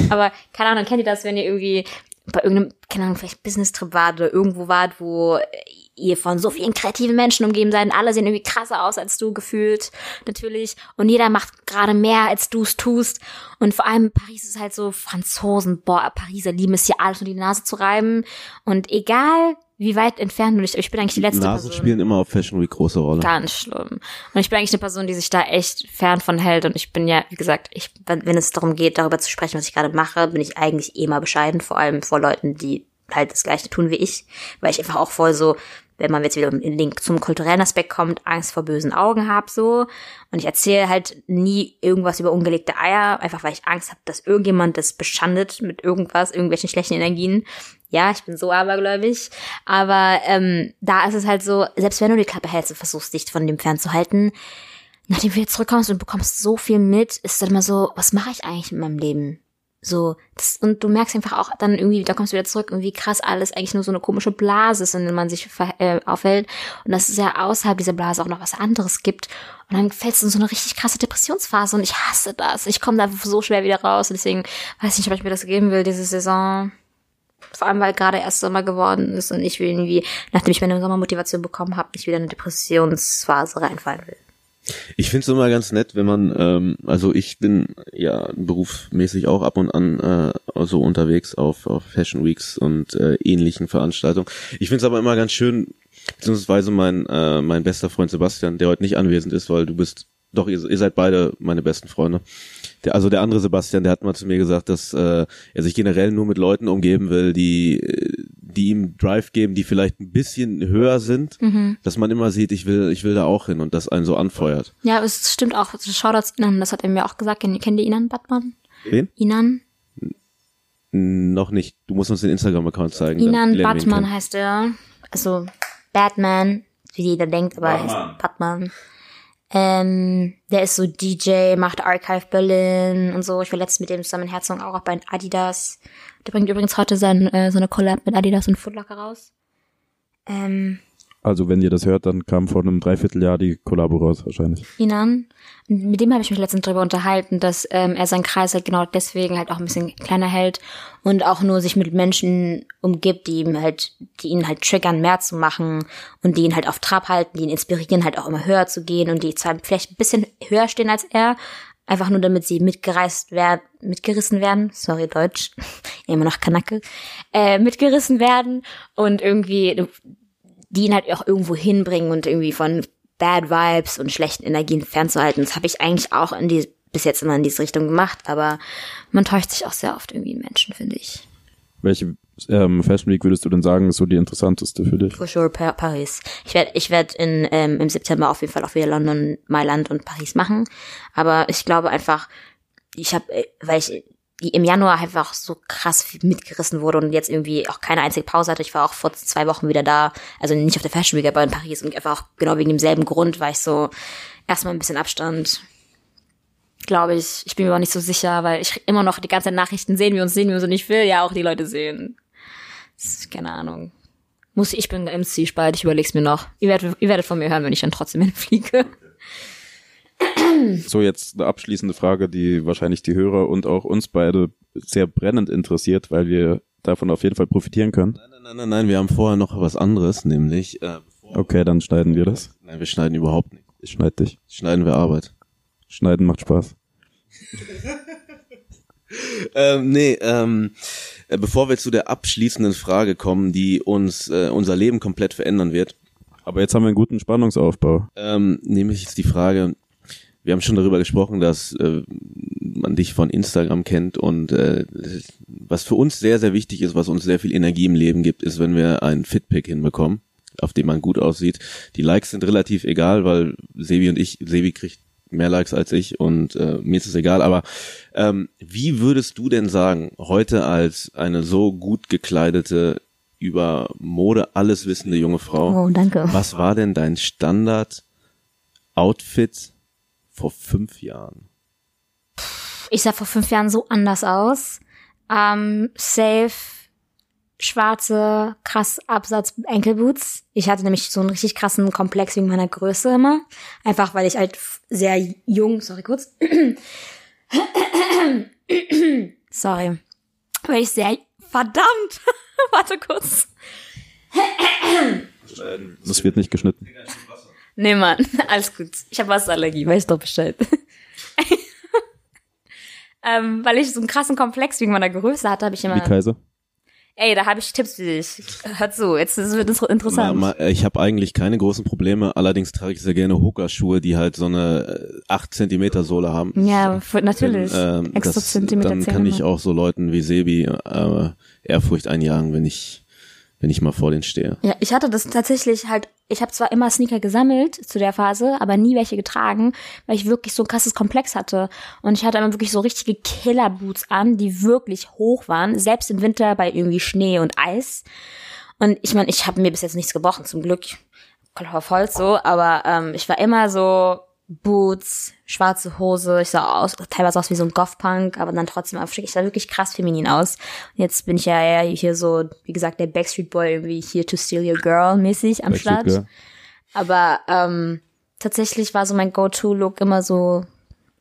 Aber, keine Ahnung, kennt ihr das, wenn ihr irgendwie bei irgendeinem, keine Ahnung, vielleicht Business-Trip wart oder irgendwo wart, wo ihr von so vielen kreativen Menschen umgeben seid alle sehen irgendwie krasser aus als du gefühlt, natürlich. Und jeder macht gerade mehr, als du es tust. Und vor allem Paris ist halt so Franzosen, boah, Pariser lieben es hier alles nur die Nase zu reiben. Und egal, wie weit entfernt du dich, ich bin eigentlich die letzte Nasen Person. spielen immer auf Fashion Week große Rolle. Ganz schlimm. Und ich bin eigentlich eine Person, die sich da echt fern von hält. Und ich bin ja, wie gesagt, ich, wenn wenn es darum geht, darüber zu sprechen, was ich gerade mache, bin ich eigentlich eh mal bescheiden, vor allem vor Leuten, die halt das Gleiche tun wie ich. Weil ich einfach auch voll so, wenn man jetzt wieder im Link zum kulturellen Aspekt kommt, Angst vor bösen Augen hab so. Und ich erzähle halt nie irgendwas über ungelegte Eier, einfach weil ich Angst habe, dass irgendjemand das beschandet mit irgendwas, irgendwelchen schlechten Energien. Ja, ich bin so abergläubig. Aber ähm, da ist es halt so, selbst wenn du die Klappe hältst und versuchst, dich von dem fernzuhalten, nachdem du wieder zurückkommst und bekommst so viel mit, ist dann immer so, was mache ich eigentlich mit meinem Leben? So, das, und du merkst einfach auch dann irgendwie, da kommst du wieder zurück und wie krass alles eigentlich nur so eine komische Blase ist, in der man sich äh, aufhält. Und dass es ja außerhalb dieser Blase auch noch was anderes gibt. Und dann fällst du in so eine richtig krasse Depressionsphase und ich hasse das. Ich komme da so schwer wieder raus. Und deswegen weiß ich nicht, ob ich mir das geben will, diese Saison. Vor allem, weil gerade erst Sommer geworden ist und ich will irgendwie, nachdem ich meine Sommermotivation bekommen habe, nicht wieder in eine Depressionsphase reinfallen will. Ich finde es immer ganz nett, wenn man, ähm, also ich bin ja berufsmäßig auch ab und an äh, so unterwegs auf, auf Fashion Weeks und äh, ähnlichen Veranstaltungen. Ich finde es aber immer ganz schön, beziehungsweise mein, äh, mein bester Freund Sebastian, der heute nicht anwesend ist, weil du bist, doch, ihr, ihr seid beide meine besten Freunde. Der, also der andere Sebastian, der hat mal zu mir gesagt, dass äh, er sich generell nur mit Leuten umgeben will, die, äh, die ihm Drive geben, die vielleicht ein bisschen höher sind, dass man immer sieht, ich will, ich will da auch hin und das einen so anfeuert. Ja, es stimmt auch. Shoutouts Inan, das hat er mir auch gesagt. Kennt kennt ihr Inan Batman? Wen? Inan? Noch nicht. Du musst uns den Instagram-Account zeigen. Inan Batman heißt er. also Batman, wie jeder denkt, aber er Batman. heißt Batman. Ähm, der ist so DJ, macht Archive Berlin und so. Ich war letztens mit dem zusammen in Herzog auch bei Adidas. Der bringt übrigens heute sein, äh, so eine Collab mit Adidas und Footlocker raus. Ähm, Also wenn ihr das hört, dann kam vor einem Dreivierteljahr die Kollabo raus wahrscheinlich. ihn an. Und Mit dem habe ich mich letztens drüber unterhalten, dass ähm, er seinen Kreis halt genau deswegen halt auch ein bisschen kleiner hält und auch nur sich mit Menschen umgibt, die ihm halt, die ihn halt triggern, mehr zu machen und die ihn halt auf Trab halten, die ihn inspirieren, halt auch immer höher zu gehen und die zwar vielleicht ein bisschen höher stehen als er, einfach nur damit sie mitgereist werden, mitgerissen werden, sorry Deutsch, immer noch Kanacke, äh, mitgerissen werden und irgendwie die ihn halt auch irgendwo hinbringen und irgendwie von Bad Vibes und schlechten Energien fernzuhalten. Das habe ich eigentlich auch in die, bis jetzt immer in diese Richtung gemacht, aber man täuscht sich auch sehr oft irgendwie in Menschen, finde ich. Welche ähm, Fashion Week würdest du denn sagen, ist so die interessanteste für dich? For sure Pa- Paris. Ich werde ich werd in ähm, im September auf jeden Fall auch wieder London, Mailand und Paris machen, aber ich glaube einfach, ich habe, weil ich die im Januar einfach so krass mitgerissen wurde und jetzt irgendwie auch keine einzige Pause hatte. Ich war auch vor zwei Wochen wieder da, also nicht auf der Fashion Week, aber in Paris und einfach auch genau wegen demselben Grund war ich so erstmal ein bisschen Abstand. Glaube ich. Ich bin mir aber nicht so sicher, weil ich immer noch die ganze Zeit Nachrichten sehen wir uns, sehen wir uns und ich will ja auch die Leute sehen. Ist, keine Ahnung. Muss ich bin im Zwiespalt, ich überleg's mir noch. Ihr werdet, ihr werdet von mir hören, wenn ich dann trotzdem hinfliege. So jetzt eine abschließende Frage, die wahrscheinlich die Hörer und auch uns beide sehr brennend interessiert, weil wir davon auf jeden Fall profitieren können. Nein, nein, nein, nein, wir haben vorher noch was anderes, nämlich, äh, Okay, dann schneiden wir das. nein, wir schneiden überhaupt nicht. Ich schneide dich. Schneiden wir Arbeit. Schneiden macht Spaß. Ähm, nee, ähm, äh, bevor wir zu der abschließenden Frage kommen, die uns äh, unser Leben komplett verändern wird, Aber jetzt haben wir einen guten Spannungsaufbau. ähm, nämlich jetzt die Frage, wir haben schon darüber gesprochen, dass äh, man dich von Instagram kennt und äh, was für uns sehr, sehr wichtig ist, was uns sehr viel Energie im Leben gibt, ist, wenn wir einen Fitpick hinbekommen, auf dem man gut aussieht. Die Likes sind relativ egal, weil Sebi und ich, Sebi kriegt mehr Likes als ich und äh, mir ist es egal, aber ähm, wie würdest du denn sagen, heute als eine so gut gekleidete, über Mode alles wissende junge Frau, Oh, danke. was war denn dein Standard-Outfit vor fünf Jahren? Ich sah vor fünf Jahren so anders aus. Ähm, safe, schwarze, krass Absatz Enkelboots. Ich hatte nämlich so einen richtig krassen Komplex wegen meiner Größe immer. Einfach weil ich halt sehr jung, sorry kurz. sorry. Weil ich sehr, verdammt. Warte kurz. Das wird nicht geschnitten. Nee, Mann, alles gut. Ich habe Wasserallergie, weiß doch Bescheid. ähm, weil ich so einen krassen Komplex wegen meiner Größe hatte, habe ich Wie immer. Kaiser. Ey, da habe ich Tipps für dich. Hört zu, jetzt wird es interessant. Ma- ma- Ich habe eigentlich keine großen Probleme, allerdings trage ich sehr gerne Hoka-Schuhe, die halt so eine äh, 8 Zentimeter Sohle haben. ja, natürlich. Denn, ähm, Extra das, Zentimeter dann kann ich auch so Leuten wie Sebi äh, Ehrfurcht einjagen, wenn ich wenn ich mal vor denen stehe. Ja, ich hatte das tatsächlich halt, ich habe zwar immer Sneaker gesammelt zu der Phase, aber nie welche getragen, weil ich wirklich so ein krasses Komplex hatte. Und ich hatte immer wirklich so richtige Killerboots an, die wirklich hoch waren, selbst im Winter bei irgendwie Schnee und Eis. Und ich meine, ich habe mir bis jetzt nichts gebrochen, zum Glück. Kommt auf Holz so, aber ähm, ich war immer so Boots, schwarze Hose, ich sah aus, teilweise aus wie so ein Goth-Punk, aber dann trotzdem auf schick. Ich sah wirklich krass feminin aus. Und jetzt bin ich ja eher hier so, wie gesagt, der Backstreet Boy irgendwie hier to steal your girl mäßig am Backstreet Start. Girl. Aber ähm, tatsächlich war so mein Go-To-Look immer so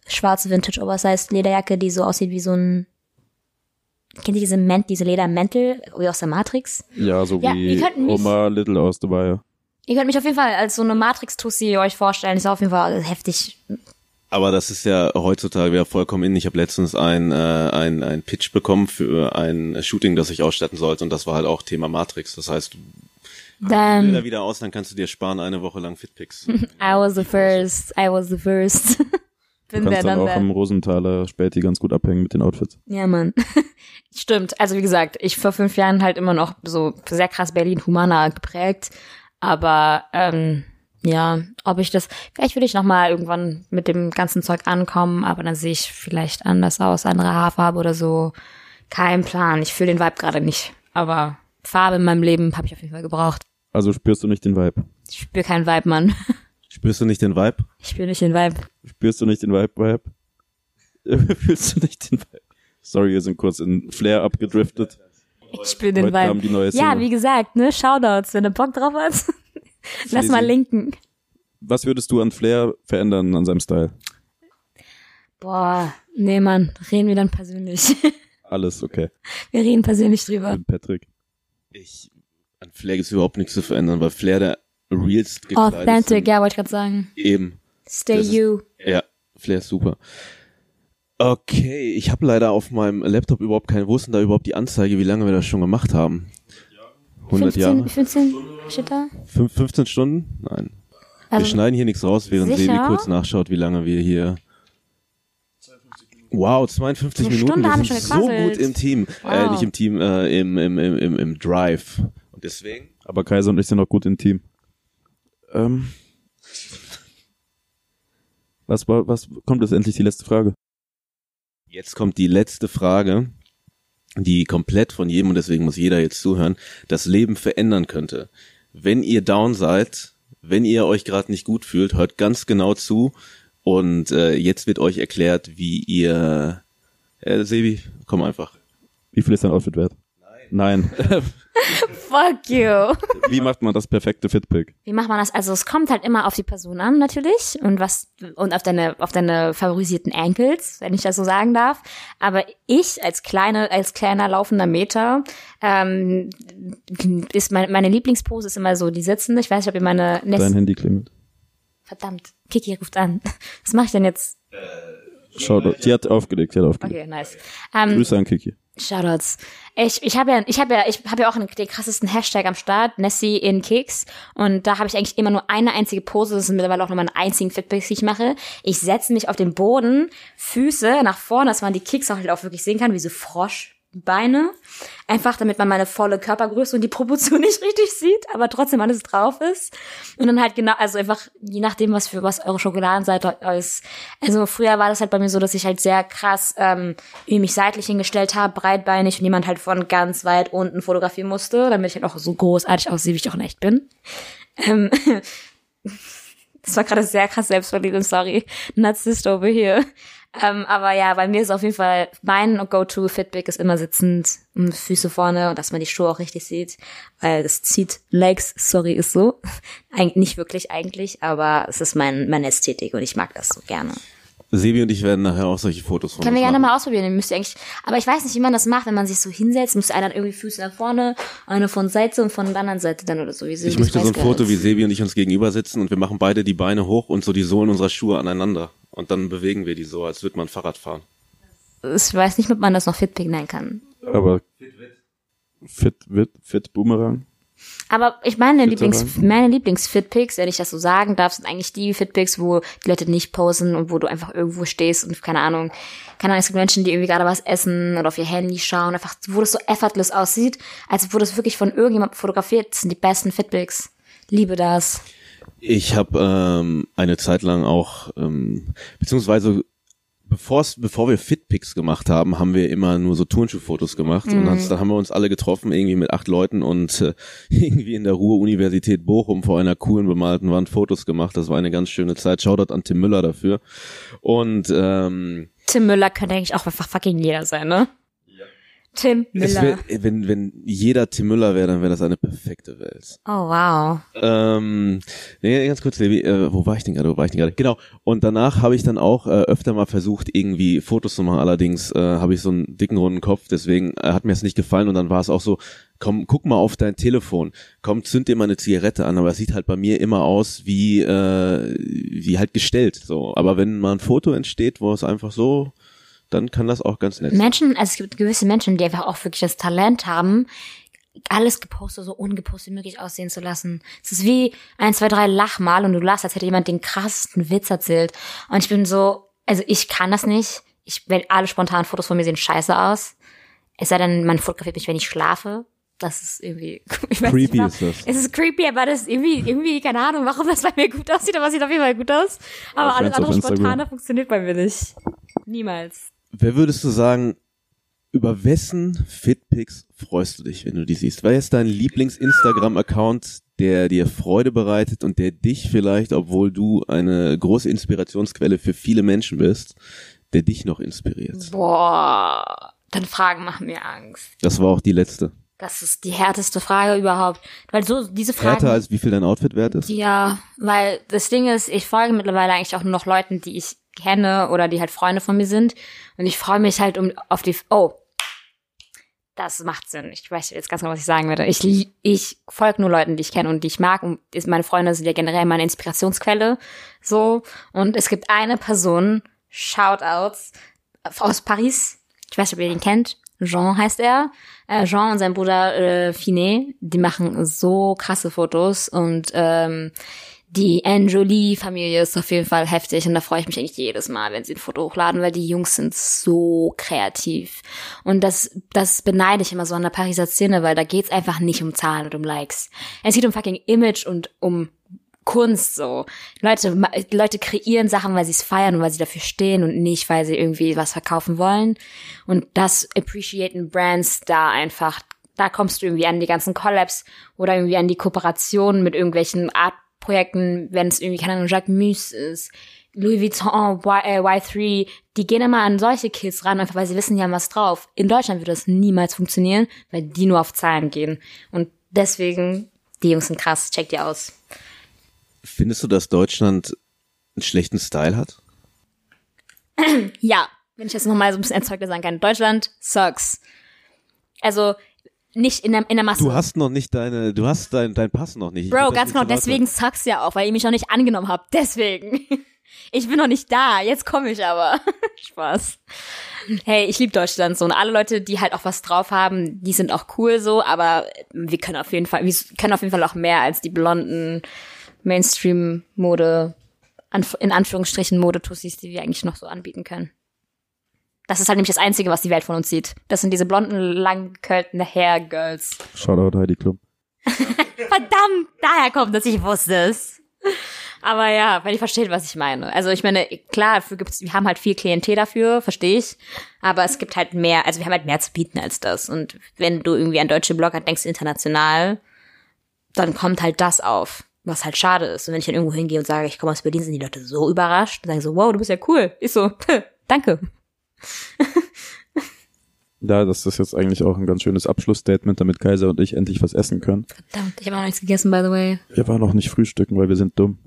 schwarze Vintage Oversized Lederjacke, die so aussieht wie so ein Kennt ihr diese, Ment diese Ledermäntel, wie aus der Matrix? Ja, so Ja, wie Oma Little aus The Wire. Ihr könnt mich auf jeden Fall als so eine Matrix-Tussi euch vorstellen. Ist auf jeden Fall heftig. Aber das ist ja heutzutage wieder vollkommen in. Ich habe letztens ein, äh, ein, ein Pitch bekommen für ein Shooting, das ich ausstatten sollte und das war halt auch Thema Matrix. Das heißt, du Dann, Bilder wieder aus, dann kannst du dir sparen eine Woche lang Fitpics. I was the first. I was the first. Du Bin kannst der dann dann auch der. im Rosenthaler Späti ganz gut abhängen mit den Outfits. Ja, Mann. Stimmt. Also wie gesagt, ich vor fünf Jahren halt immer noch so sehr krass Berlin-Humana geprägt. Aber ähm, ja, ob ich das, vielleicht würde ich noch mal irgendwann mit dem ganzen Zeug ankommen, aber dann sehe ich vielleicht anders aus, andere Haarfarbe oder so. Kein Plan. Ich fühle den Vibe gerade nicht. Aber Farbe in meinem Leben habe ich auf jeden Fall gebraucht. Also spürst du nicht den Vibe. Ich spüre keinen Vibe, Mann. Spürst du nicht den Vibe? Ich spüre nicht den Vibe. Spürst du nicht den Vibe, Vibe? Fühlst du nicht den Vibe? Sorry, wir sind kurz in Flair abgedriftet. Ich spüre den Heute kam Vibe. die neue Ja, wie gesagt, ne, Shoutouts, wenn du Bock drauf hast. Lass mal linken. Was würdest du an Flair verändern an seinem Style? Boah, nee, Mann, reden wir dann persönlich. Alles okay. Wir reden persönlich drüber. Mit Patrick. Ich, an Flair gibt's überhaupt nichts zu verändern, weil Flair der realst gekleidet Authentic, ja, wollte ich gerade sagen. Eben. Stay Das ist- you. Ja, Flair ist super. Okay, ich habe leider auf meinem Laptop überhaupt keine, wo ist denn da überhaupt die Anzeige, wie lange wir das schon gemacht haben? 100 15, Jahre? 15 steht da? Fünf- 15 Stunden? Nein. Wir Also, schneiden hier nichts raus, während sicher? Sebi kurz nachschaut, wie lange wir hier. Wow, 52 Eine Minuten. Stunde wir haben sind so gut im Team. Äh, Wow. nicht im Team, äh, im, im, im, im, im Drive. Und deswegen? Aber Kaiser und ich sind auch gut im Team. Ähm, was, war- was kommt jetzt endlich die letzte Frage? Jetzt kommt die letzte Frage, die komplett von jedem, und deswegen muss jeder jetzt zuhören, das Leben verändern könnte. Wenn ihr down seid, wenn ihr euch gerade nicht gut fühlt, hört ganz genau zu. Und äh, jetzt wird euch erklärt, wie ihr... Äh, Sebi, komm einfach. Wie viel ist dein Outfit wert? Nein. Fuck you. Wie macht man das perfekte Fitpick? Wie macht man das? Also es kommt halt immer auf die Person an natürlich und was und auf deine auf deine favorisierten Ankles, wenn ich das so sagen darf. Aber ich als kleine als kleiner laufender Meter ähm, ist meine, meine Lieblingspose ist immer so die sitzende. Ich weiß nicht, ob ihr meine Dein Nest Handy klingelt. verdammt Kiki ruft an. Was mache ich denn jetzt? Schau, sie hat aufgelegt, sie hat aufgelegt. Okay, nice. Ähm, Grüße an Kiki. Shoutouts. Ich, ich habe ja, ich habe ja, ich habe ja auch einen, den krassesten Hashtag am Start, Nessie in Keks. Und da habe ich eigentlich immer nur eine einzige Pose. Das sind mittlerweile auch nur meine einzigen Fitbits, die ich mache. Ich setze mich auf den Boden, Füße nach vorne, dass man die Kicks auch halt auch wirklich sehen kann, wie so Froschbeine. Einfach, damit man meine volle Körpergröße und die Proportion nicht richtig sieht, aber trotzdem alles drauf ist. Und dann halt genau, also einfach, je nachdem, was für was eure Schokoladenseite ist. Also früher war das halt bei mir so, dass ich halt sehr krass ähm, mich seitlich hingestellt habe, breitbeinig und jemand halt von ganz weit unten fotografieren musste, damit ich halt auch so großartig aussehe, wie ich auch in echt bin. Ähm, das war gerade sehr krass selbstverliebt, I'm sorry. Narzisst over here. Ähm, aber ja, bei mir ist auf jeden Fall mein Go-To-Fitbig ist immer sitzend, Füße vorne und dass man die Schuhe auch richtig sieht, weil das zieht Legs, sorry, ist so. Eig nicht wirklich eigentlich, aber es ist mein, meine Ästhetik und ich mag das so gerne. Sebi und ich werden nachher auch solche Fotos von Können wir gerne machen. mal ausprobieren. Ihr müsst ihr eigentlich, aber ich weiß nicht, wie man das macht, wenn man sich so hinsetzt, müsste einer dann irgendwie Füße nach vorne, eine von Seite und von der anderen Seite dann oder so. Wie Ich möchte so ein Foto, wie Sebi und ich uns gegenüber sitzen und wir machen beide die Beine hoch und so die Sohlen unserer Schuhe aneinander. Und dann bewegen wir die so, als würde man Fahrrad fahren. Ich weiß nicht, ob man das noch Fitpick nennen kann. Aber Fit, Fit, Fit Boomerang? Aber ich meine Lieblings, meine Lieblings-Fitpics, wenn ich das so sagen darf, sind eigentlich die Fitpics, wo die Leute nicht posen und wo du einfach irgendwo stehst und keine Ahnung, keine Ahnung, es gibt Menschen, die irgendwie gerade was essen oder auf ihr Handy schauen, einfach, wo das so effortless aussieht, als wurde es wirklich von irgendjemandem fotografiert, das sind die besten Fitpics. Liebe das. Ich habe ähm, eine Zeit lang auch, ähm, beziehungsweise bevor's, bevor wir Fitpics gemacht haben, haben wir immer nur so Turnschuhfotos gemacht und dann, dann haben wir uns alle getroffen, irgendwie mit acht Leuten und äh, irgendwie in der Ruhr-Universität Bochum vor einer coolen bemalten Wand Fotos gemacht. Das war eine ganz schöne Zeit. Shoutout an Tim Müller dafür. Und ähm, Tim Müller könnte eigentlich auch einfach fucking jeder sein, ne? Tim Müller. wär, wenn, wenn jeder Tim Müller wäre, dann wäre das eine perfekte Welt. oh, wow. Ähm, nee, ganz kurz, Levi, äh, wo war ich denn gerade, wo war ich denn gerade? Genau, und danach habe ich dann auch äh, öfter mal versucht, irgendwie Fotos zu machen, allerdings äh, habe ich so einen dicken, runden Kopf, deswegen äh, hat mir es nicht gefallen und dann war es auch so, komm, guck mal auf dein Telefon, komm, zünd dir mal eine Zigarette an, aber es sieht halt bei mir immer aus wie, äh, wie halt gestellt, so. Aber wenn mal ein Foto entsteht, wo es einfach so, dann kann das auch ganz nett sein. Menschen, also es gibt gewisse Menschen, die einfach auch wirklich das Talent haben, alles gepostet so ungepostet wie möglich aussehen zu lassen. Es ist wie ein, zwei, drei Lachmal und du lachst, als hätte jemand den krassesten Witz erzählt. Und ich bin so, also ich kann das nicht. Ich, wenn alle spontanen Fotos von mir sehen scheiße aus. Es sei denn, man fotografiert mich, wenn ich schlafe. Das ist irgendwie, ich weiß Creepy nicht, ist das. Es ist creepy, aber das ist irgendwie, irgendwie, keine Ahnung, warum das bei mir gut aussieht, aber es sieht auf jeden Fall gut aus. Aber alles andere spontane funktioniert bei mir nicht. Niemals. Wer würdest du sagen, über wessen Fit Dickpics freust du dich, wenn du die siehst? Wer ist dein Lieblings-Instagram-Account, der dir Freude bereitet und der dich vielleicht, obwohl du eine große Inspirationsquelle für viele Menschen bist, der dich noch inspiriert? Boah, dann Fragen machen mir Angst. Das war auch die letzte. Das ist die härteste Frage überhaupt. Weil so diese Fragen. Härter als wie viel dein Outfit wert ist? Ja, weil das Ding ist, ich folge mittlerweile eigentlich auch nur noch Leuten, die ich kenne oder die halt Freunde von mir sind. Und ich freue mich halt um auf die. Oh, das macht Sinn. Ich weiß jetzt ganz genau, was ich sagen werde. Ich, ich folge nur Leuten, die ich kenne und die ich mag. Und meine Freunde sind ja generell meine Inspirationsquelle. So. Und es gibt eine Person, Shoutouts, aus Paris. Ich weiß nicht, ob ihr den kennt. Jean heißt er. Äh, Jean und sein Bruder äh, Finet, die machen so krasse Fotos und ähm, die Anne-Jolie-Familie ist auf jeden Fall heftig und da freue ich mich eigentlich jedes Mal, wenn sie ein Foto hochladen, weil die Jungs sind so kreativ. Und das, das beneide ich immer so an der Pariser Szene, weil da geht's einfach nicht um Zahlen und um Likes. Es geht um fucking Image und um Kunst so. Leute, Leute kreieren Sachen, weil sie es feiern und weil sie dafür stehen und nicht, weil sie irgendwie was verkaufen wollen. Und das appreciaten Brands da einfach. Da kommst du irgendwie an die ganzen Collabs oder irgendwie an die Kooperationen mit irgendwelchen Art-Projekten, wenn es irgendwie, keine Ahnung, Jacques Mus ist, Louis Vuitton, y, äh, Y3, die gehen immer an solche Kids ran, einfach weil sie wissen, die haben was drauf. In Deutschland würde das niemals funktionieren, weil die nur auf Zahlen gehen. Und deswegen, die Jungs sind krass, check die aus. Findest du, dass Deutschland einen schlechten Style hat? ja, wenn ich jetzt nochmal so ein bisschen erzeugter sagen kann. Deutschland sucks. Also nicht in der, in der Masse. Du hast noch nicht deine, du hast dein, dein Pass noch nicht. Bro, ganz genau, deswegen sucks ja auch, weil ihr mich noch nicht angenommen habt. Deswegen. Ich bin noch nicht da, jetzt komme ich aber. Spaß. Hey, ich liebe Deutschland so und alle Leute, die halt auch was drauf haben, die sind auch cool so, aber wir können auf jeden Fall, wir können auf jeden Fall auch mehr als die blonden Mainstream-Mode, in Anführungsstrichen Modetussis, die wir eigentlich noch so anbieten können. Das ist halt nämlich das Einzige, was die Welt von uns sieht. Das sind diese blonden, langgeköllten Hair-Girls. Shoutout Heidi Klum. Verdammt, daher kommt das, ich wusste es. Aber ja, weil ihr versteht, was ich meine. Also ich meine, klar, dafür gibt's, wir haben halt viel Klientel dafür, verstehe ich. Aber es gibt halt mehr, also wir haben halt mehr zu bieten als das. Und wenn du irgendwie an deutsche Blogger denkst, international, dann kommt halt das auf. Was halt schade ist. Und wenn ich dann irgendwo hingehe und sage, ich komme aus Berlin, sind die Leute so überrascht und sagen so, wow, du bist ja cool. Ich so, danke. Ja, das ist jetzt eigentlich auch ein ganz schönes Abschlussstatement, damit Kaiser und ich endlich was essen können. Verdammt, ich habe noch nichts gegessen, by the way. Wir waren noch nicht frühstücken, weil wir sind dumm.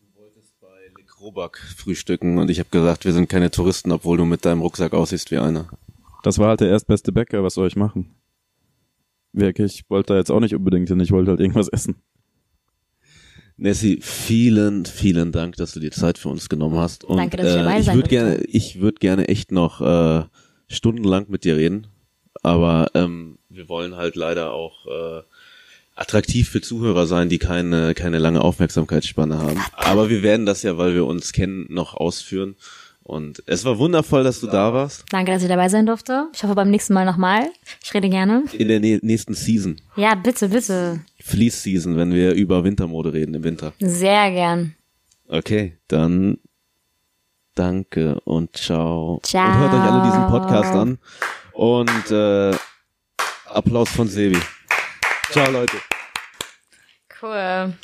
Du wolltest bei Le Krobak frühstücken und ich habe gesagt, wir sind keine Touristen, obwohl du mit deinem Rucksack aussiehst wie einer. Das war halt der erstbeste Bäcker, was soll ich machen? Wirklich, ich wollte da jetzt auch nicht unbedingt hin, ich wollte halt irgendwas essen. Nessie, vielen, vielen Dank, dass du dir Zeit für uns genommen hast. Und, Danke, dass ich dabei äh, ich sein würde gerne, ich würde gerne echt noch äh, stundenlang mit dir reden, aber ähm, wir wollen halt leider auch äh, attraktiv für Zuhörer sein, die keine keine lange Aufmerksamkeitsspanne haben. Aber wir werden das ja, weil wir uns kennen, noch ausführen. Und es war wundervoll, dass du da warst. Danke, dass ich dabei sein durfte. Ich hoffe beim nächsten Mal nochmal. Ich rede gerne. In der nä- nächsten Season, Ja, bitte, bitte. Fleece Season, wenn wir über Wintermode reden im Winter. Sehr gern. Okay, dann danke und ciao. Ciao. Und hört euch alle diesen Podcast an. Und äh, Applaus von Sebi. Ciao, Leute. Cool.